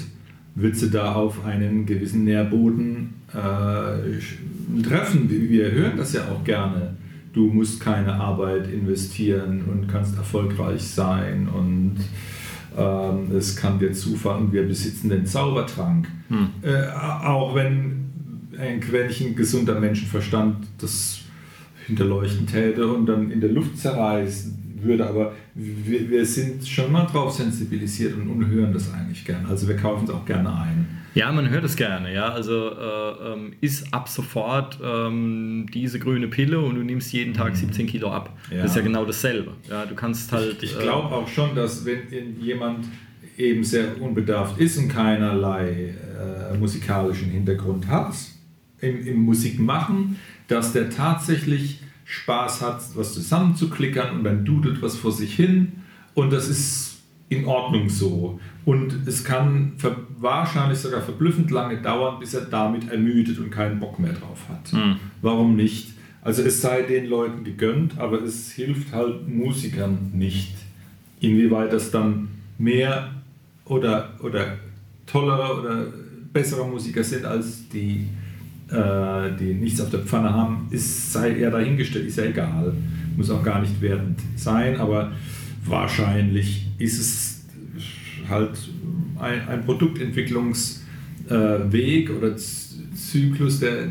wird sie da auf einen gewissen Nährboden äh, treffen. Wir hören das ja auch gerne. Du musst keine Arbeit investieren und kannst erfolgreich sein und ähm, es kann dir zufallen, wir besitzen den Zaubertrank. Hm. Äh, auch wenn ein Quäntchen gesunder Menschenverstand das hinterleuchten täte und dann in der Luft zerreißen würde, aber wir, wir sind schon mal drauf sensibilisiert und, und hören das eigentlich gerne. Also wir kaufen es auch gerne ein. Ja, man hört es gerne, ja. Also äh, ähm, ist ab sofort ähm, diese grüne Pille und du nimmst jeden Tag 17 mhm. Kilo ab. Ja. Das ist ja genau dasselbe. Ja, du kannst halt. Ich, ich glaube äh, auch schon, dass wenn jemand eben sehr unbedarft ist und keinerlei äh, musikalischen Hintergrund hat im, im Musikmachen, dass der tatsächlich Spaß hat, was zusammenzuklickern und dann dudelt was vor sich hin und das ist in Ordnung so. Und es kann wahrscheinlich sogar verblüffend lange dauern, bis er damit ermüdet und keinen Bock mehr drauf hat. Mhm. Warum nicht? Also es sei den Leuten gegönnt, aber es hilft halt Musikern nicht. Inwieweit das dann mehr oder, oder tollere oder bessere Musiker sind als die äh, die nichts auf der Pfanne haben, ist, sei eher dahingestellt, ist ja egal. Muss auch gar nicht wertend sein, aber wahrscheinlich ist es halt ein, ein Produktentwicklungsweg äh, oder Zyklus, der,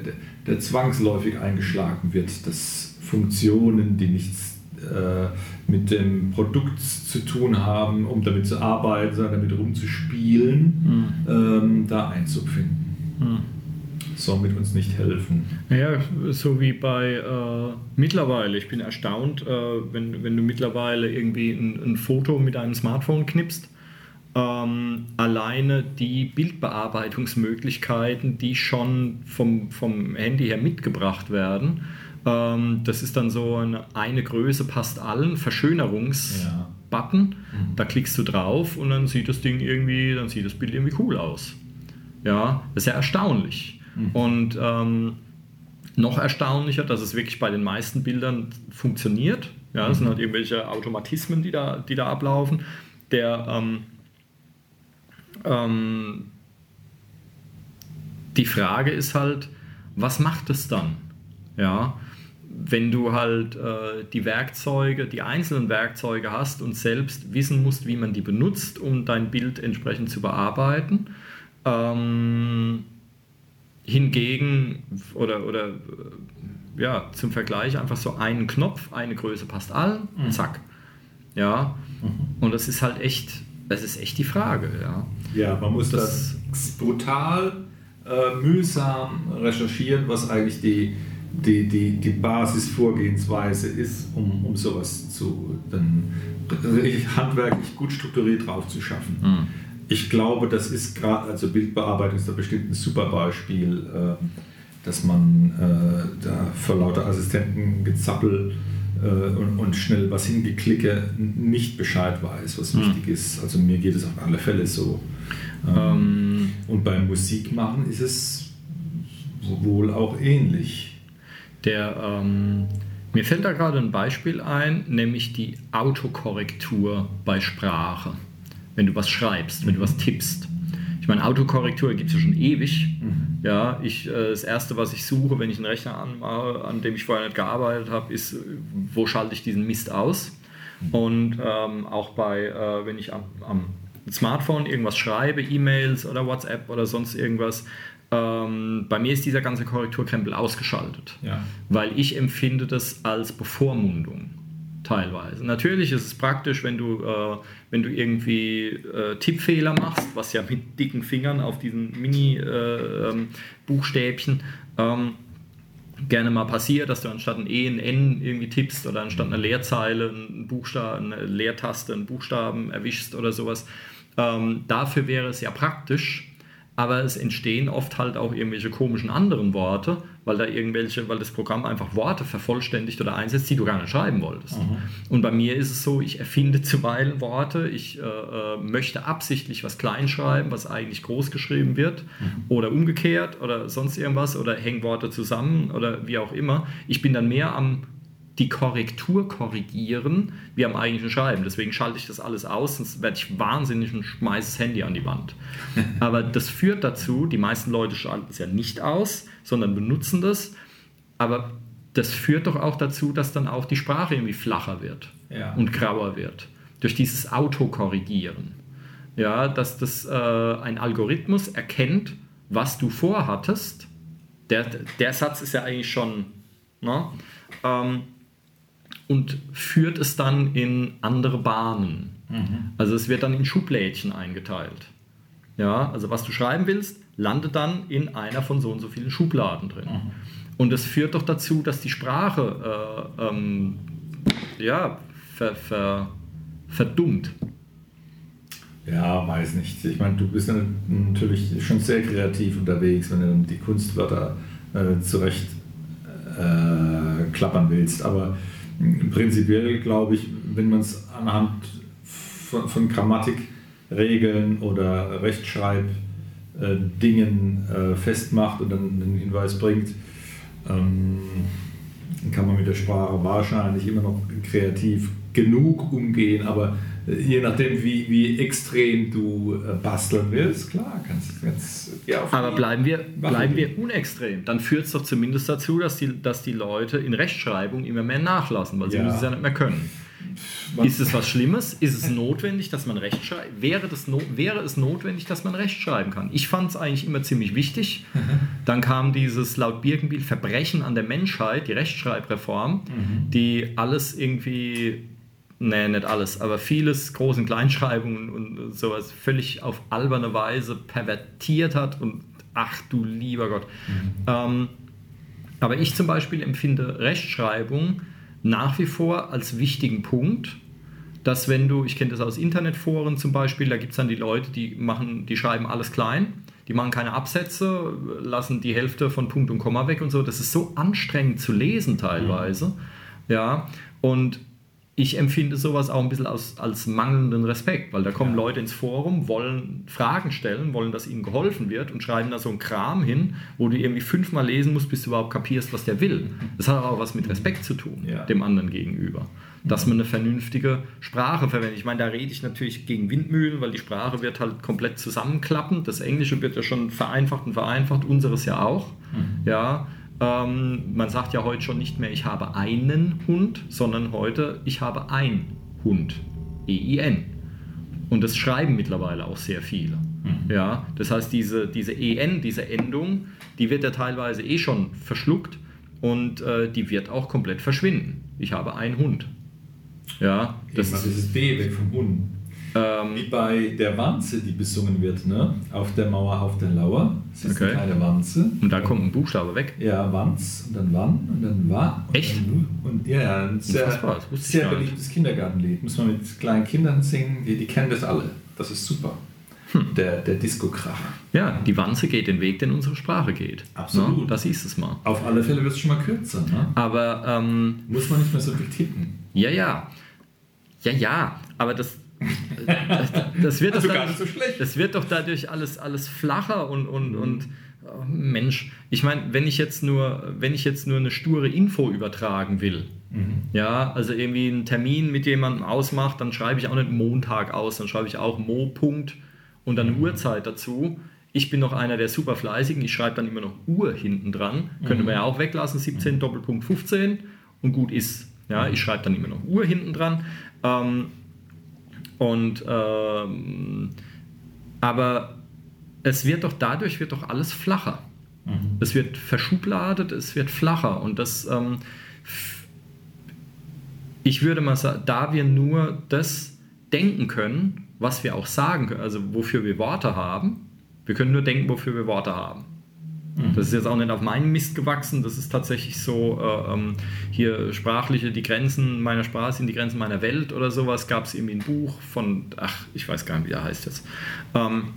der zwangsläufig eingeschlagen wird, dass Funktionen, die nichts äh, mit dem Produkt zu tun haben, um damit zu arbeiten, sondern damit rumzuspielen, mhm. ähm, da Einzug finden. Mhm. Somit uns nicht helfen. Naja, so wie bei äh, mittlerweile. Ich bin erstaunt, äh, wenn, wenn du mittlerweile irgendwie ein, ein Foto mit einem Smartphone knippst. Ähm, alleine die Bildbearbeitungsmöglichkeiten, die schon vom, vom Handy her mitgebracht werden, ähm, das ist dann so eine, eine Größe passt allen, Verschönerungs-Button. Ja. Mhm. Da klickst du drauf und dann sieht das Ding irgendwie, dann sieht das Bild irgendwie cool aus. Ja, das ist ja erstaunlich. Mhm. Und ähm, noch erstaunlicher, dass es wirklich bei den meisten Bildern funktioniert. Ja, es mhm. sind halt irgendwelche Automatismen, die da, die da ablaufen. Der ähm, ähm, die Frage ist halt, was macht es dann? Ja, wenn du halt äh, die Werkzeuge, die einzelnen Werkzeuge hast und selbst wissen musst, wie man die benutzt, um dein Bild entsprechend zu bearbeiten. Ähm, hingegen, oder, oder äh, ja, zum Vergleich einfach so einen Knopf, eine Größe passt allen, mhm. zack. Ja, mhm. und das ist halt echt, das ist echt die Frage, ja. Ja, man muss das, das brutal äh, mühsam recherchieren, was eigentlich die die, die, die Basisvorgehensweise ist, um, um sowas zu dann (laughs) handwerklich gut strukturiert drauf zu schaffen. Mhm. Ich glaube, das ist gerade, also Bildbearbeitung ist da bestimmt ein super Beispiel, äh, dass man äh, da vor lauter Assistenten gezappel äh, und, und, schnell was hingeklicke nicht Bescheid weiß, was mhm. wichtig ist. Also mir geht es auf alle Fälle so. Ähm, ähm. Und beim Musikmachen ist es wohl auch ähnlich. Der, ähm, mir fällt da gerade ein Beispiel ein, nämlich die Autokorrektur bei Sprache. Wenn du was schreibst, wenn du was tippst. Ich meine, Autokorrektur gibt es ja schon ewig. Mhm. Ja, ich, äh, das Erste, was ich suche, wenn ich einen Rechner anmache, an dem ich vorher nicht gearbeitet habe, ist, wo schalte ich diesen Mist aus? Und ähm, auch bei, äh, wenn ich am, am Smartphone irgendwas schreibe, E-Mails oder WhatsApp oder sonst irgendwas, ähm, bei mir ist dieser ganze Korrekturkrempel ausgeschaltet, ja. weil ich empfinde das als Bevormundung teilweise. Natürlich ist es praktisch, wenn du, äh, wenn du irgendwie äh, Tippfehler machst, was ja mit dicken Fingern auf diesen Mini-Buchstäbchen äh, ähm, gerne mal passiert, dass du anstatt ein E ein N irgendwie tippst oder anstatt einer Leerzeile einen Buchstaben, eine Leertaste, einen Buchstaben erwischst oder sowas. Ähm, dafür wäre es ja praktisch, aber es entstehen oft halt auch irgendwelche komischen anderen Worte, weil da irgendwelche, weil das Programm einfach Worte vervollständigt oder einsetzt, die du gar nicht schreiben wolltest. Mhm. Und bei mir ist es so, ich erfinde zuweilen Worte, ich äh, äh, möchte absichtlich was klein schreiben, was eigentlich groß geschrieben wird mhm. oder umgekehrt oder sonst irgendwas oder hängen Worte zusammen oder wie auch immer. Ich bin dann mehr am die Korrektur korrigieren wie am eigentlichen Schreiben. Deswegen schalte ich das alles aus, sonst werde ich wahnsinnig und schmeiße das Handy an die Wand. (laughs) Aber das führt dazu, die meisten Leute schalten es ja nicht aus, sondern benutzen das. Aber das führt doch auch dazu, dass dann auch die Sprache irgendwie flacher wird ja. und grauer wird. Durch dieses Autokorrigieren. Ja, dass das äh, ein Algorithmus erkennt, was du vorhattest. Der, der Satz ist ja eigentlich schon. Ne? Ähm, und führt es dann in andere Bahnen. Mhm. Also es wird dann in Schublädchen eingeteilt. Ja, also was du schreiben willst, landet dann in einer von so und so vielen Schubladen drin. Mhm. Und es führt doch dazu, dass die Sprache äh, ähm, ja, ver, ver, verdummt. Ja, weiß nicht. Ich meine, du bist ja natürlich schon sehr kreativ unterwegs, wenn du die Kunstwörter äh, zurecht äh, klappern willst. Aber prinzipiell glaube ich, wenn man es anhand von, von Grammatikregeln oder Rechtschreibdingen äh, festmacht und dann einen Hinweis bringt, ähm, kann man mit der Sprache wahrscheinlich immer noch kreativ genug umgehen, aber je nachdem, wie, wie extrem du äh, basteln willst, klar, kannst du jetzt. Ja, Aber bleiben wir, bleiben wir unextrem. Dann führt es doch zumindest dazu, dass die, dass die Leute in Rechtschreibung immer mehr nachlassen, weil sie ja. es ja nicht mehr können. Ist es was Schlimmes? Ist es notwendig, dass man Recht schreibt? Wäre, das no wäre es notwendig, dass man Recht schreiben kann? Ich fand es eigentlich immer ziemlich wichtig. Dann kam dieses laut Birkenbiel Verbrechen an der Menschheit, die Rechtschreibreform, mhm. die alles irgendwie nee, nicht alles, aber vieles Groß- und Kleinschreibungen und sowas völlig auf alberne Weise pervertiert hat und ach du lieber Gott. Mhm. Ähm, aber ich zum Beispiel empfinde Rechtschreibung nach wie vor als wichtigen Punkt, dass wenn du, ich kenne das aus Internetforen zum Beispiel, da gibt es dann die Leute, die machen, die schreiben alles klein, die machen keine Absätze, lassen die Hälfte von Punkt und Komma weg und so. Das ist so anstrengend zu lesen teilweise. Mhm. Ja, und ich empfinde sowas auch ein bisschen als, als mangelnden Respekt, weil da kommen ja. Leute ins Forum, wollen Fragen stellen, wollen, dass ihnen geholfen wird und schreiben da so einen Kram hin, wo du irgendwie fünfmal lesen musst, bis du überhaupt kapierst, was der will. Das hat auch was mit Respekt zu tun, ja. dem anderen gegenüber. Dass man eine vernünftige Sprache verwendet. Ich meine, da rede ich natürlich gegen Windmühlen, weil die Sprache wird halt komplett zusammenklappen. Das Englische wird ja schon vereinfacht und vereinfacht, unseres ja auch. Mhm. Ja, ähm, man sagt ja heute schon nicht mehr, ich habe einen Hund, sondern heute, ich habe ein Hund. E-I-N. Und das schreiben mittlerweile auch sehr viele. Mhm. Ja, das heißt, diese, diese EN, diese Endung, die wird ja teilweise eh schon verschluckt und äh, die wird auch komplett verschwinden. Ich habe einen Hund. Ja, das ist dieses D weg vom Hund. Ähm, Wie bei der Wanze, die besungen wird, ne? Auf der Mauer, auf der Lauer. Das ist okay. eine Wanze. Und da kommt ein Buchstabe weg. Ja, Wanz und dann Wann und dann Wa. Echt? Und, und ja, ja, ein sehr, sehr beliebtes Kindergartenlied. Muss man mit kleinen Kindern singen, die, die kennen das alle. Das ist super. Hm. Der, der Disco-Kracher. Ja, die Wanze geht den Weg, der in unsere Sprache geht. Absolut. No? Das ist es mal. Auf alle Fälle wird es schon mal kürzer. Ne? Aber. Ähm, Muss man nicht mehr so viel tippen. Ja, ja. Ja, ja. Aber das, das, wird also doch dadurch, so das wird doch dadurch alles, alles flacher und, und, mhm. und oh Mensch, ich meine, wenn ich jetzt nur, wenn ich jetzt nur eine sture Info übertragen will, mhm. ja, also irgendwie einen Termin mit jemandem ausmacht, dann schreibe ich auch nicht Montag aus, dann schreibe ich auch Mo. Punkt und dann eine mhm. Uhrzeit dazu. Ich bin noch einer der super fleißigen, ich schreibe dann immer noch Uhr hinten dran. Mhm. Könnte man ja auch weglassen, 17 mhm. Doppelpunkt 15 und gut ist. Ja, ich schreibe dann immer noch Uhr hinten dran. Ähm, und ähm, aber es wird doch dadurch wird doch alles flacher. Mhm. Es wird verschubladet, es wird flacher und das ähm, ich würde mal sagen, da wir nur das denken können, was wir auch sagen können, also wofür wir Worte haben, wir können nur denken, wofür wir Worte haben. Mhm. Das ist jetzt auch nicht auf meinen Mist gewachsen, das ist tatsächlich so, äh, ähm, hier sprachliche, die Grenzen meiner Sprache sind die Grenzen meiner Welt oder sowas, gab es irgendwie ein Buch von, ach, ich weiß gar nicht, wie er heißt jetzt. Ähm,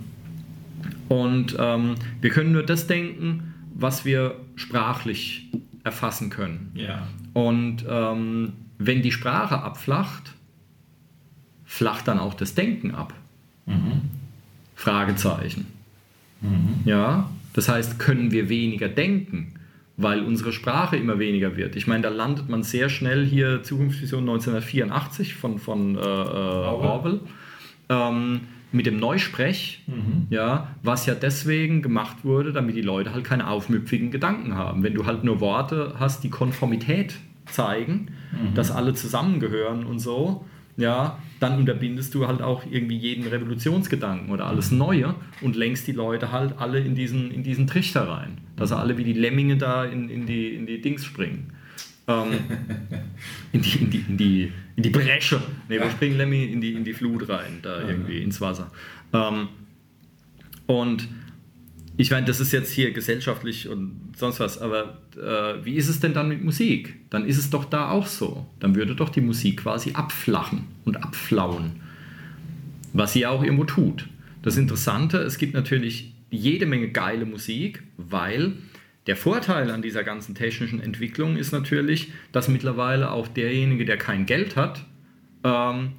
und ähm, wir können nur das denken, was wir sprachlich erfassen können. Ja. Und ähm, wenn die Sprache abflacht, flacht dann auch das Denken ab. Mhm. Fragezeichen. Mhm. Ja, das heißt, können wir weniger denken, weil unsere Sprache immer weniger wird. Ich meine, da landet man sehr schnell hier Zukunftsvision 1984 von, von äh, äh Orwell. Ähm, mit dem Neusprech, mhm. ja, was ja deswegen gemacht wurde, damit die Leute halt keine aufmüpfigen Gedanken haben. Wenn du halt nur Worte hast, die Konformität zeigen, mhm. dass alle zusammengehören und so, ja, dann unterbindest du halt auch irgendwie jeden Revolutionsgedanken oder alles Neue und lenkst die Leute halt alle in diesen, in diesen Trichter rein. Dass sie alle wie die Lemminge da in, in, die, in die Dings springen. Ähm, (laughs) in, die, in, die, in, die, in die Bresche. Ne, wir springen Lemminge in die, in die Flut rein, da irgendwie ins Wasser. Ähm, und ich meine, das ist jetzt hier gesellschaftlich und sonst was, aber äh, wie ist es denn dann mit Musik? Dann ist es doch da auch so. Dann würde doch die Musik quasi abflachen und abflauen, was sie auch irgendwo tut. Das Interessante, es gibt natürlich jede Menge geile Musik, weil der Vorteil an dieser ganzen technischen Entwicklung ist natürlich, dass mittlerweile auch derjenige, der kein Geld hat, ähm,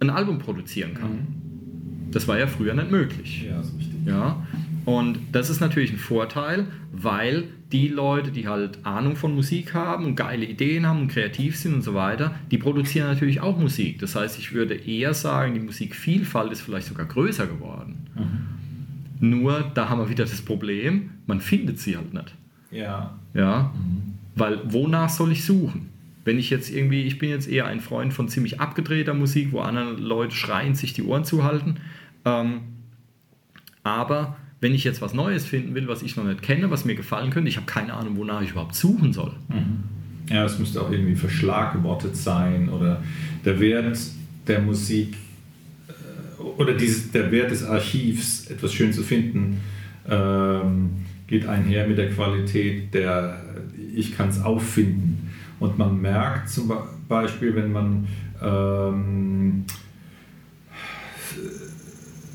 ein Album produzieren kann. Mhm. Das war ja früher nicht möglich. Ja, ist richtig. Ja? Und das ist natürlich ein Vorteil, weil die Leute, die halt Ahnung von Musik haben und geile Ideen haben und kreativ sind und so weiter, die produzieren natürlich auch Musik. Das heißt, ich würde eher sagen, die Musikvielfalt ist vielleicht sogar größer geworden. Mhm. Nur, da haben wir wieder das Problem, man findet sie halt nicht. Ja. Ja. Mhm. Weil wonach soll ich suchen? Wenn ich jetzt irgendwie, ich bin jetzt eher ein Freund von ziemlich abgedrehter Musik, wo andere Leute schreien, sich die Ohren zuhalten. Ähm, aber wenn ich jetzt was Neues finden will, was ich noch nicht kenne, was mir gefallen könnte, ich habe keine Ahnung, wonach ich überhaupt suchen soll. Mhm. Ja, es müsste auch irgendwie verschlagwortet sein oder der Wert der Musik äh, oder dieses, der Wert des Archivs, etwas schön zu finden, ähm, geht einher mit der Qualität der, ich kann es auffinden. Und man merkt zum Beispiel, wenn man ähm,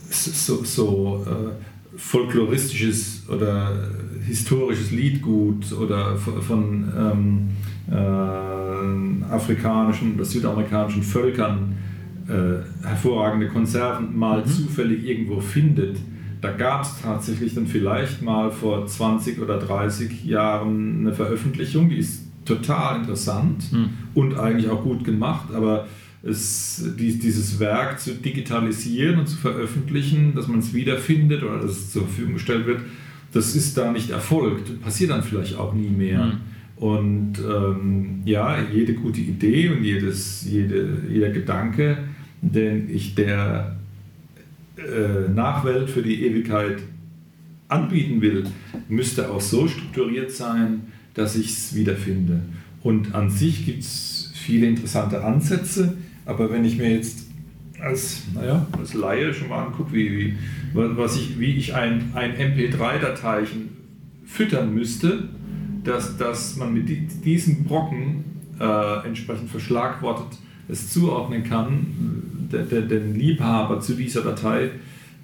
so, so äh, folkloristisches oder historisches Liedgut oder von, ähm, äh, afrikanischen oder südamerikanischen Völkern äh, hervorragende Konserven mal mhm. zufällig irgendwo findet, da gab es tatsächlich dann vielleicht mal vor 20 oder 30 Jahren eine Veröffentlichung, die ist total interessant mhm. und eigentlich auch gut gemacht, aber es, die, dieses Werk zu digitalisieren und zu veröffentlichen, dass man es wiederfindet oder dass es zur Verfügung gestellt wird, das ist da nicht erfolgt, passiert dann vielleicht auch nie mehr. Mhm. Und ähm, ja, jede gute Idee und jedes, jede, jeder Gedanke, den ich der äh, Nachwelt für die Ewigkeit anbieten will, müsste auch so strukturiert sein, dass ich es wiederfinde. Und an sich gibt es viele interessante Ansätze, aber wenn ich mir jetzt als, naja, als Laie schon mal angucke, wie, wie, was ich, wie ich ein, ein MP3-Dateichen füttern müsste, dass, dass man mit diesen Brocken äh, entsprechend verschlagwortet es zuordnen kann, der, der, den Liebhaber zu dieser Datei,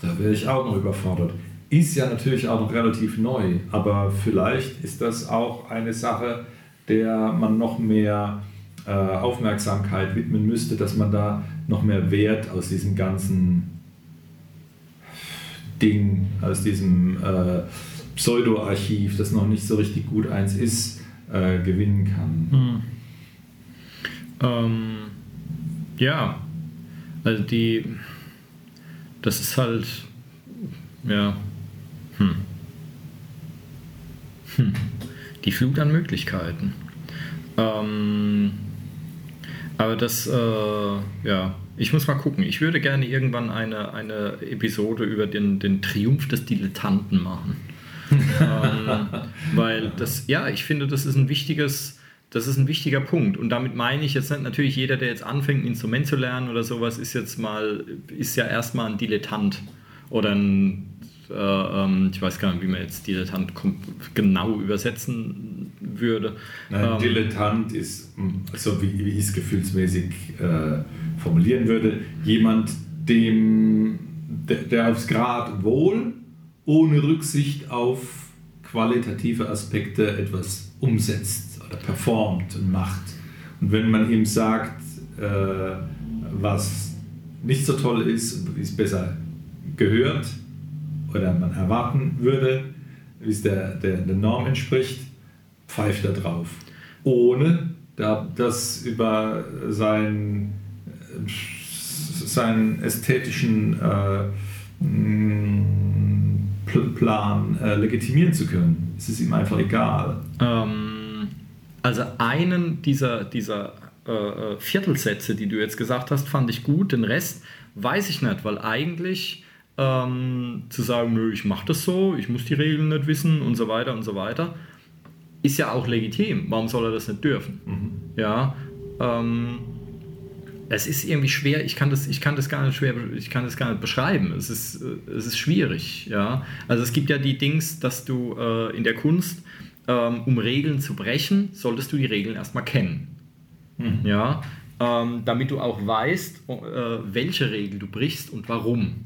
da wäre ich auch noch überfordert. Ist ja natürlich auch noch relativ neu, aber vielleicht ist das auch eine Sache, der man noch mehr äh, Aufmerksamkeit widmen müsste, dass man da noch mehr Wert aus diesem ganzen Ding, aus diesem äh, Pseudo-Archiv, das noch nicht so richtig gut eins ist, äh, gewinnen kann. Hm. Ähm, ja, also die, das ist halt, ja, hm. Hm. Die Flut an Möglichkeiten. Ähm, aber das, äh, ja, ich muss mal gucken. Ich würde gerne irgendwann eine, eine Episode über den, den Triumph des Dilettanten machen. (laughs) ähm, weil das, ja, ich finde, das ist ein wichtiges, das ist ein wichtiger Punkt. Und damit meine ich jetzt nicht natürlich jeder, der jetzt anfängt, ein Instrument zu lernen oder sowas, ist jetzt mal, ist ja erstmal ein Dilettant oder ein äh, ähm, ich weiß gar nicht, wie man jetzt Dilettant genau übersetzen würde. Nein, ähm, Dilettant ist, so wie, wie ich es gefühlsmäßig äh, formulieren würde, jemand, dem, der, der aufs Grad wohl, ohne Rücksicht auf qualitative Aspekte etwas umsetzt oder performt und macht. Und wenn man ihm sagt, äh, was nicht so toll ist wie es besser gehört, oder man erwarten würde, wie es der, der, der Norm entspricht, pfeift er drauf. Ohne da, das über seinen, seinen ästhetischen äh, Plan äh, legitimieren zu können. Es ist ihm einfach egal. Ähm, also einen dieser, dieser äh, äh Viertelsätze, die du jetzt gesagt hast, fand ich gut. Den Rest weiß ich nicht, weil eigentlich ähm, zu sagen, nö, ich mache das so, ich muss die Regeln nicht wissen und so weiter und so weiter, ist ja auch legitim. Warum soll er das nicht dürfen? Mhm. Ja, ähm, es ist irgendwie schwer, ich kann das, ich kann das gar nicht schwer, ich kann das gar nicht beschreiben. Es ist, es ist schwierig, ja. Also es gibt ja die Dings, dass du äh, in der Kunst, ähm, um Regeln zu brechen, solltest du die Regeln erstmal kennen. Mhm. Ja, ähm, damit du auch weißt, äh, welche Regel du brichst und warum.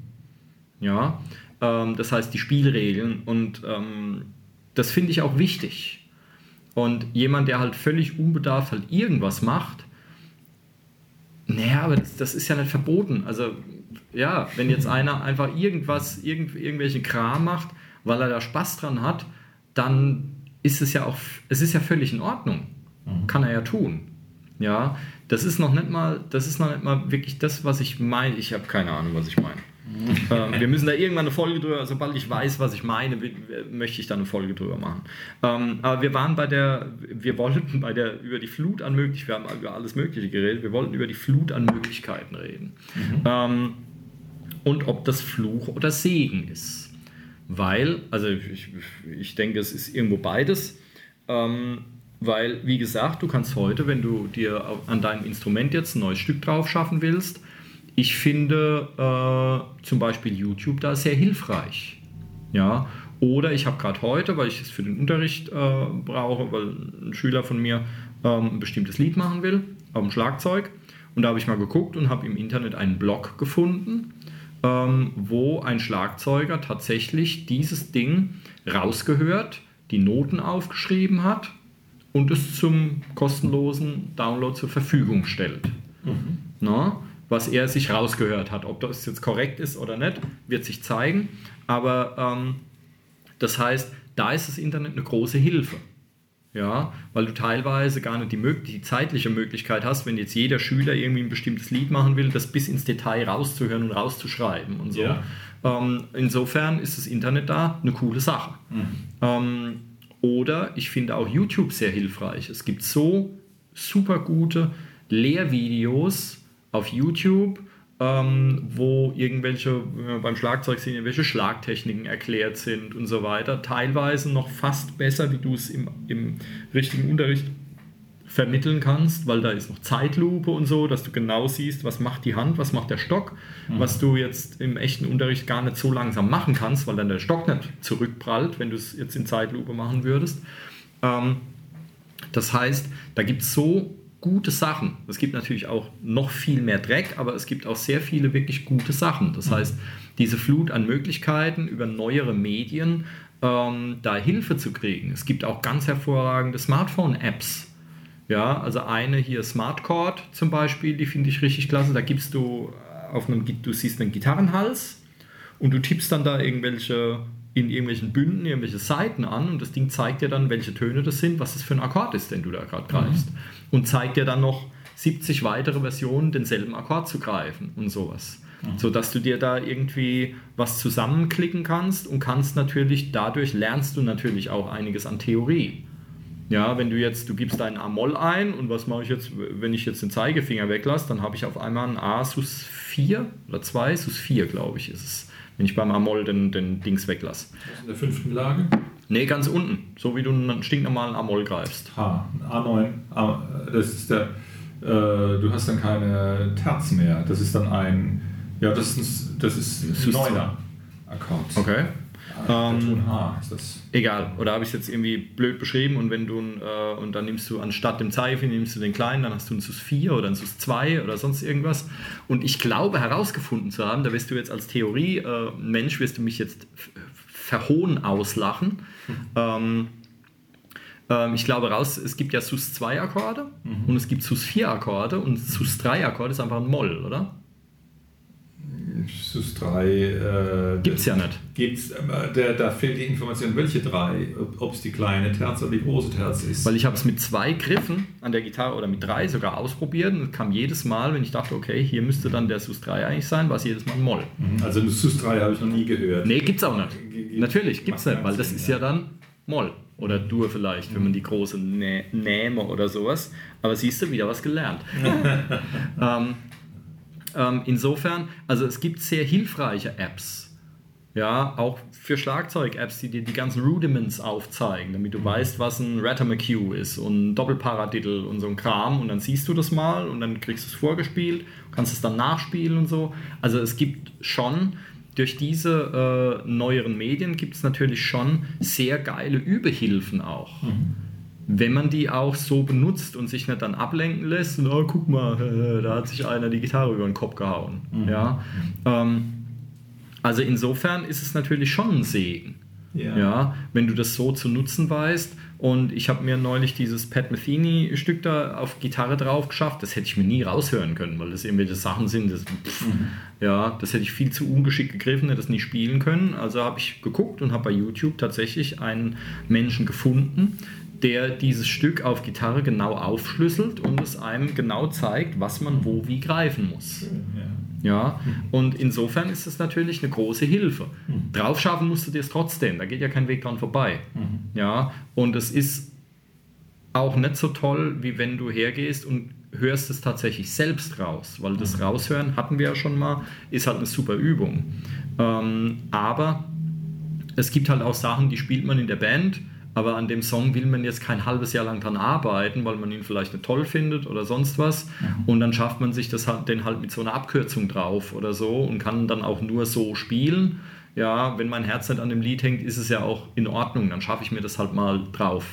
Ja, ähm, das heißt die Spielregeln und ähm, das finde ich auch wichtig. Und jemand, der halt völlig unbedarft halt irgendwas macht, naja, aber das, das, ist ja nicht verboten. Also, ja, wenn jetzt einer einfach irgendwas, irgend, irgendwelche Kram macht, weil er da Spaß dran hat, dann ist es ja auch, es ist ja völlig in Ordnung. Mhm. Kann er ja tun. Ja, das ist noch nicht mal, das ist noch nicht mal wirklich das, was ich meine. Ich habe keine Ahnung, was ich meine. (laughs) ähm, wir müssen da irgendwann eine Folge drüber, sobald ich weiß, was ich meine, möchte ich da eine Folge drüber machen. Ähm, aber wir waren bei der, wir wollten bei der, über die Flut an Möglichkeiten, wir haben über alles Mögliche geredet, wir wollten über die Flut an Möglichkeiten reden. Mhm. Ähm, und ob das Fluch oder Segen ist. Weil, also ich, ich denke, es ist irgendwo beides. Ähm, weil, wie gesagt, du kannst heute, wenn du dir an deinem Instrument jetzt ein neues Stück drauf schaffen willst, ich finde äh, zum Beispiel YouTube da sehr hilfreich. Ja, oder ich habe gerade heute, weil ich es für den Unterricht äh, brauche, weil ein Schüler von mir ähm, ein bestimmtes Lied machen will, auf dem Schlagzeug. Und da habe ich mal geguckt und habe im Internet einen Blog gefunden, ähm, wo ein Schlagzeuger tatsächlich dieses Ding rausgehört, die Noten aufgeschrieben hat und es zum kostenlosen Download zur Verfügung stellt. Mhm. Na, was er sich rausgehört hat. Ob das jetzt korrekt ist oder nicht, wird sich zeigen. Aber ähm, das heißt, da ist das Internet eine große Hilfe. Ja, weil du teilweise gar nicht die, die, zeitliche Möglichkeit hast, wenn jetzt jeder Schüler irgendwie ein bestimmtes Lied machen will, das bis ins Detail rauszuhören und rauszuschreiben und so. Ja. Ähm, insofern ist das Internet da eine coole Sache. Mhm. Ähm, oder ich finde auch YouTube sehr hilfreich. Es gibt so super gute Lehrvideos auf YouTube, ähm, wo irgendwelche, beim Schlagzeug sind irgendwelche Schlagtechniken erklärt sind und so weiter. Teilweise noch fast besser, wie du es im, im richtigen Unterricht vermitteln kannst, weil da ist noch Zeitlupe und so, dass du genau siehst, was macht die Hand, was macht der Stock, mhm. was du jetzt im echten Unterricht gar nicht so langsam machen kannst, weil dann der Stock nicht zurückprallt, wenn du es jetzt in Zeitlupe machen würdest. Ähm, das heißt, da gibt es so gute Sachen. Es gibt natürlich auch noch viel mehr Dreck, aber es gibt auch sehr viele wirklich gute Sachen. Das mhm. heißt, diese Flut an Möglichkeiten über neuere Medien, ähm, da Hilfe zu kriegen. Es gibt auch ganz hervorragende Smartphone-Apps. Ja, also eine hier Smartcord zum Beispiel, die finde ich richtig klasse. Da gibst du auf einem, du siehst einen Gitarrenhals und du tippst dann da irgendwelche in irgendwelchen Bünden irgendwelche Seiten an und das Ding zeigt dir dann, welche Töne das sind, was das für ein Akkord ist, den du da gerade greifst. Mhm. Und zeigt dir dann noch 70 weitere Versionen, denselben Akkord zu greifen und sowas. Mhm. So dass du dir da irgendwie was zusammenklicken kannst und kannst natürlich, dadurch lernst du natürlich auch einiges an Theorie. Ja, wenn du jetzt, du gibst deinen A-Moll ein und was mache ich jetzt, wenn ich jetzt den Zeigefinger weglasse, dann habe ich auf einmal ein A sus 4 oder 2, sus 4 glaube ich ist es wenn ich beim Amol den, den Dings weglasse. in der fünften Lage? Nee, ganz unten, so wie du einen stinknormalen Amol greifst. H, A9, A, das ist der, äh, du hast dann keine Terz mehr, das ist dann ein, ja, das ist, das ist ein neuner Akkord. Okay. Ähm, H ist das. Egal, oder habe ich es jetzt irgendwie blöd beschrieben und wenn du äh, und dann nimmst du anstatt dem Zeichen nimmst du den kleinen, dann hast du einen SUS 4 oder einen SUS 2 oder sonst irgendwas. Und ich glaube herausgefunden zu haben, da wirst du jetzt als Theorie-Mensch, äh, wirst du mich jetzt verhohnen auslachen. Mhm. Ähm, ähm, ich glaube raus, es gibt ja SUS 2 Akkorde mhm. und es gibt SUS 4 Akkorde und SUS 3 Akkorde ist einfach ein Moll, oder? SUS 3. Äh, Gibt es ja nicht. Gibt's, der, da fehlt die Information, welche drei, ob es die kleine Terz oder die große Terz ist. Weil ich habe es mit zwei Griffen an der Gitarre oder mit drei sogar ausprobiert und kam jedes Mal, wenn ich dachte, okay, hier müsste dann der SUS 3 eigentlich sein, war es jedes Mal ein Moll. Mhm. Also SUS 3 habe ich noch nie gehört. Nee, gibt es auch nicht. G Natürlich, gibt es nicht, weil das Sinn, ist ja dann Moll oder Dur vielleicht, wenn man die große Nä Nähme oder sowas. Aber siehst du, wieder was gelernt. (laughs) ähm, ähm, insofern, also es gibt sehr hilfreiche Apps. Ja, auch für Schlagzeug-Apps, die dir die ganzen Rudiments aufzeigen, damit du mhm. weißt, was ein Ratamacue ist und ein Doppelparadiddle und so ein Kram und dann siehst du das mal und dann kriegst du es vorgespielt, kannst es dann nachspielen und so. Also es gibt schon, durch diese äh, neueren Medien gibt es natürlich schon sehr geile Übehilfen auch. Mhm wenn man die auch so benutzt und sich nicht dann ablenken lässt und oh, guck mal, (laughs) da hat sich einer die Gitarre über den Kopf gehauen. Mhm. Ja? Ähm, also insofern ist es natürlich schon ein Segen. Ja. ja. wenn du das so zu nutzen weißt. Und ich habe mir neulich dieses Pat Metheny-Stück da auf Gitarre drauf geschafft. Das hätte ich mir nie raushören können, weil das irgendwelche Sachen sind. Das, pff, mhm. Ja, das hätte ich viel zu ungeschickt gegriffen, hätte das nie spielen können. Also habe ich geguckt und habe bei YouTube tatsächlich einen Menschen gefunden, der dieses Stück auf Gitarre genau aufschlüsselt und es einem genau zeigt, was man wo wie greifen muss. Ja, und insofern ist es natürlich eine große Hilfe. Mhm. Draufschaffen musst du dir es trotzdem, da geht ja kein Weg dran vorbei. Mhm. Ja, und es ist auch nicht so toll, wie wenn du hergehst und hörst es tatsächlich selbst raus, weil das mhm. Raushören hatten wir ja schon mal, ist halt eine super Übung. Ähm, aber es gibt halt auch Sachen, die spielt man in der Band, aber an dem Song will man jetzt kein halbes Jahr lang dran arbeiten, weil man ihn vielleicht nicht toll findet oder sonst was. Mhm. Und dann schafft man sich das halt, den halt mit so einer Abkürzung drauf oder so und kann dann auch nur so spielen. Ja, wenn mein Herz nicht an dem Lied hängt, ist es ja auch in Ordnung, dann schaffe ich mir das halt mal drauf.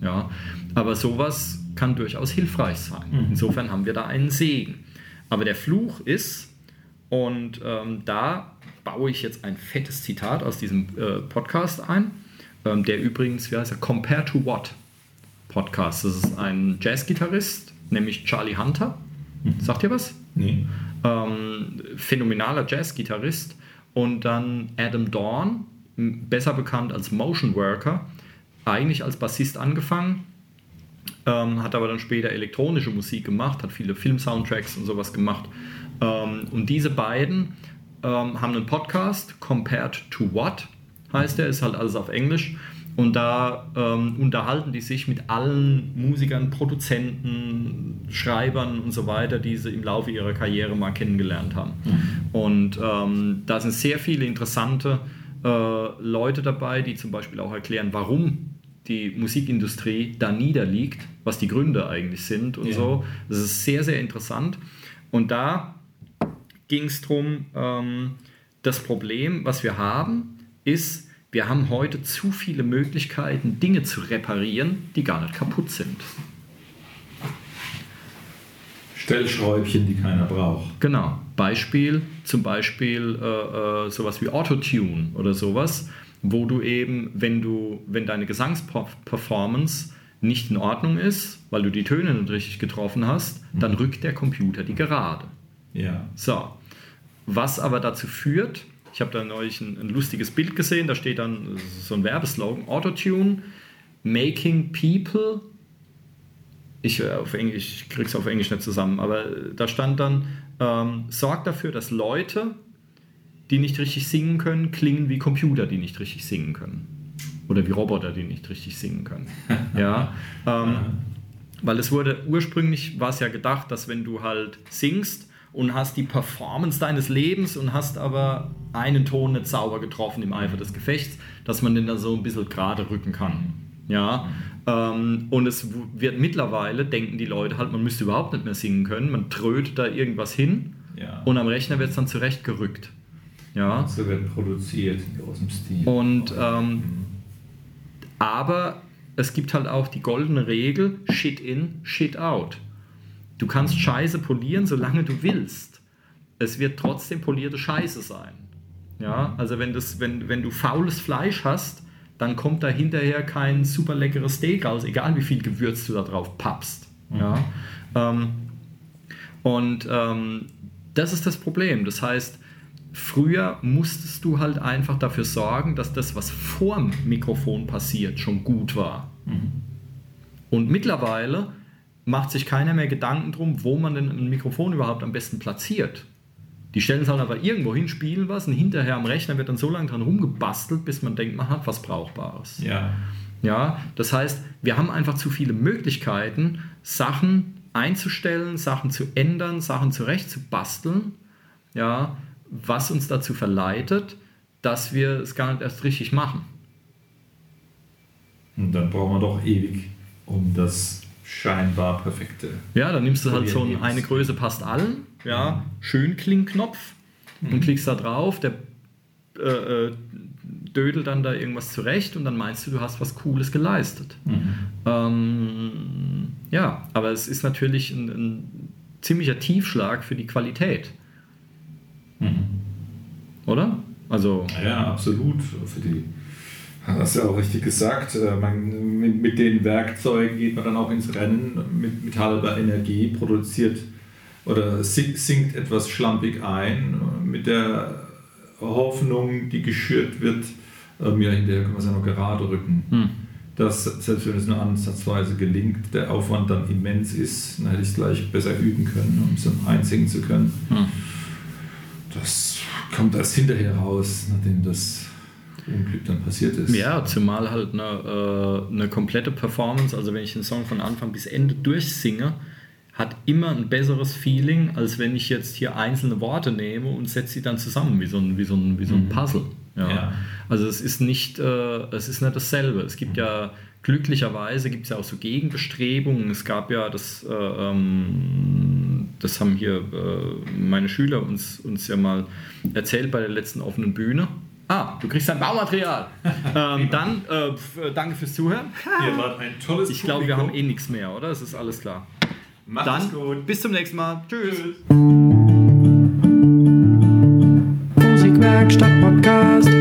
Ja, aber sowas kann durchaus hilfreich sein. Mhm. Insofern haben wir da einen Segen. Aber der Fluch ist, und ähm, da baue ich jetzt ein fettes Zitat aus diesem äh, Podcast ein, ähm, der übrigens, wie heißt er, Compare to What Podcast. Das ist ein Jazzgitarrist, nämlich Charlie Hunter. Mhm. Sagt ihr was? Nee. Ähm, phänomenaler Jazzgitarrist. Und dann Adam Dawn, besser bekannt als Motion Worker, eigentlich als Bassist angefangen, ähm, hat aber dann später elektronische Musik gemacht, hat viele Film-Soundtracks und sowas gemacht. Ähm, und diese beiden ähm, haben einen Podcast, Compared to What heißt der, ist halt alles auf Englisch. Und da ähm, unterhalten die sich mit allen Musikern, Produzenten, Schreibern und so weiter, die sie im Laufe ihrer Karriere mal kennengelernt haben. Mhm. Und ähm, da sind sehr viele interessante äh, Leute dabei, die zum Beispiel auch erklären, warum die Musikindustrie da niederliegt, was die Gründe eigentlich sind und ja. so. Das ist sehr, sehr interessant. Und da ging es darum, ähm, das Problem, was wir haben, ist, wir haben heute zu viele Möglichkeiten, Dinge zu reparieren, die gar nicht kaputt sind. Stellschräubchen, die keiner braucht. Genau. Beispiel, zum Beispiel äh, äh, sowas wie Autotune oder sowas, wo du eben, wenn du, wenn deine Gesangsperformance nicht in Ordnung ist, weil du die Töne nicht richtig getroffen hast, mhm. dann rückt der Computer die gerade. Ja. So. Was aber dazu führt, ich habe da neulich ein, ein, lustiges Bild gesehen, da steht dann so ein Werbeslogan, Autotune, Making People, ich, äh, auf Englisch, ich krieg's auf Englisch nicht zusammen, aber da stand dann, ähm, sorgt dafür, dass Leute, die nicht richtig singen können, klingen wie Computer, die nicht richtig singen können. Oder wie Roboter, die nicht richtig singen können. (laughs) ja, ähm, weil es wurde ursprünglich war es ja gedacht, dass wenn du halt singst, und hast die Performance deines Lebens und hast aber einen Ton nicht sauber getroffen im Eifer des Gefechts, dass man den dann so ein bisschen gerade rücken kann. Ja, ähm, und es wird mittlerweile, denken die Leute halt, man müsste überhaupt nicht mehr singen können, man trötet da irgendwas hin ja. und am Rechner wird es dann zurechtgerückt. Ja. So wird produziert in großem Stil. Und, ähm, mhm. aber es gibt halt auch die goldene Regel, Shit in, Shit out. Du kannst Scheiße polieren, solange du willst. Es wird trotzdem polierte Scheiße sein. Ja, also wenn, das, wenn, wenn du faules Fleisch hast, dann kommt da hinterher kein super leckeres Steak raus, egal wie viel Gewürz du da drauf pappst. Mhm. Ja, ähm, und ähm, das ist das Problem. Das heißt, früher musstest du halt einfach dafür sorgen, dass das, was vorm Mikrofon passiert, schon gut war. Mhm. Und mittlerweile macht sich keiner mehr Gedanken drum, wo man denn ein Mikrofon überhaupt am besten platziert. Die stellen es halt aber irgendwo hin, spielen was und hinterher am Rechner wird dann so lange dran rumgebastelt, bis man denkt, man hat was Brauchbares. Ja. Ja, das heißt, wir haben einfach zu viele Möglichkeiten, Sachen einzustellen, Sachen zu ändern, Sachen zurechtzubasteln, ja, was uns dazu verleitet, dass wir es gar nicht erst richtig machen. Und dann brauchen wir doch ewig, um das scheinbar perfekte. Ja, dann nimmst du halt so ein, eine Größe passt allen, ja, schön Klingknopf mhm. und klickst da drauf, der äh, äh, dödelt dann da irgendwas zurecht und dann meinst du, du hast was Cooles geleistet. Mhm. Ähm, ja, aber es ist natürlich ein, ein, ziemlicher Tiefschlag für die Qualität. Mhm. Oder? Also. Ja, absolut. Für die Hast du ja auch richtig gesagt. Äh, man, mit, mit, den Werkzeugen geht man dann auch ins Rennen mit, mit halber Energie, produziert oder sinkt etwas schlampig ein mit der Hoffnung, die geschürt wird, ähm, ja, hinterher können wir es ja noch gerade rücken. Hm. Dass, selbst wenn es nur ansatzweise gelingt, der Aufwand dann immens ist, dann hätte ich es gleich besser üben können, um es dann einsingen zu können. Hm. das kommt erst hinterher raus, nachdem das Unglück dann passiert ist. Ja, zumal halt eine, äh, eine komplette Performance, also wenn ich einen Song von Anfang bis Ende durchsinge, hat immer ein besseres Feeling, als wenn ich jetzt hier einzelne Worte nehme und setze sie dann zusammen wie so ein, wie so ein, wie so ein Puzzle. Ja. Ja. Also es ist nicht, äh, es ist nicht dasselbe. Es gibt ja glücklicherweise gibt es ja auch so Gegenbestrebungen. Es gab ja das, äh, ähm, das haben hier äh, meine Schüler uns, uns ja mal erzählt bei der letzten offenen Bühne. Ah, du kriegst dein Baumaterial. (laughs) ähm, dann äh, äh, danke fürs Zuhören. Ihr wart ein tolles Ich glaube, wir haben eh nichts mehr, oder? Es ist alles klar. Macht Dann gut. bis zum nächsten Mal. Tschüss. Musikwerkstatt Podcast. Podcast.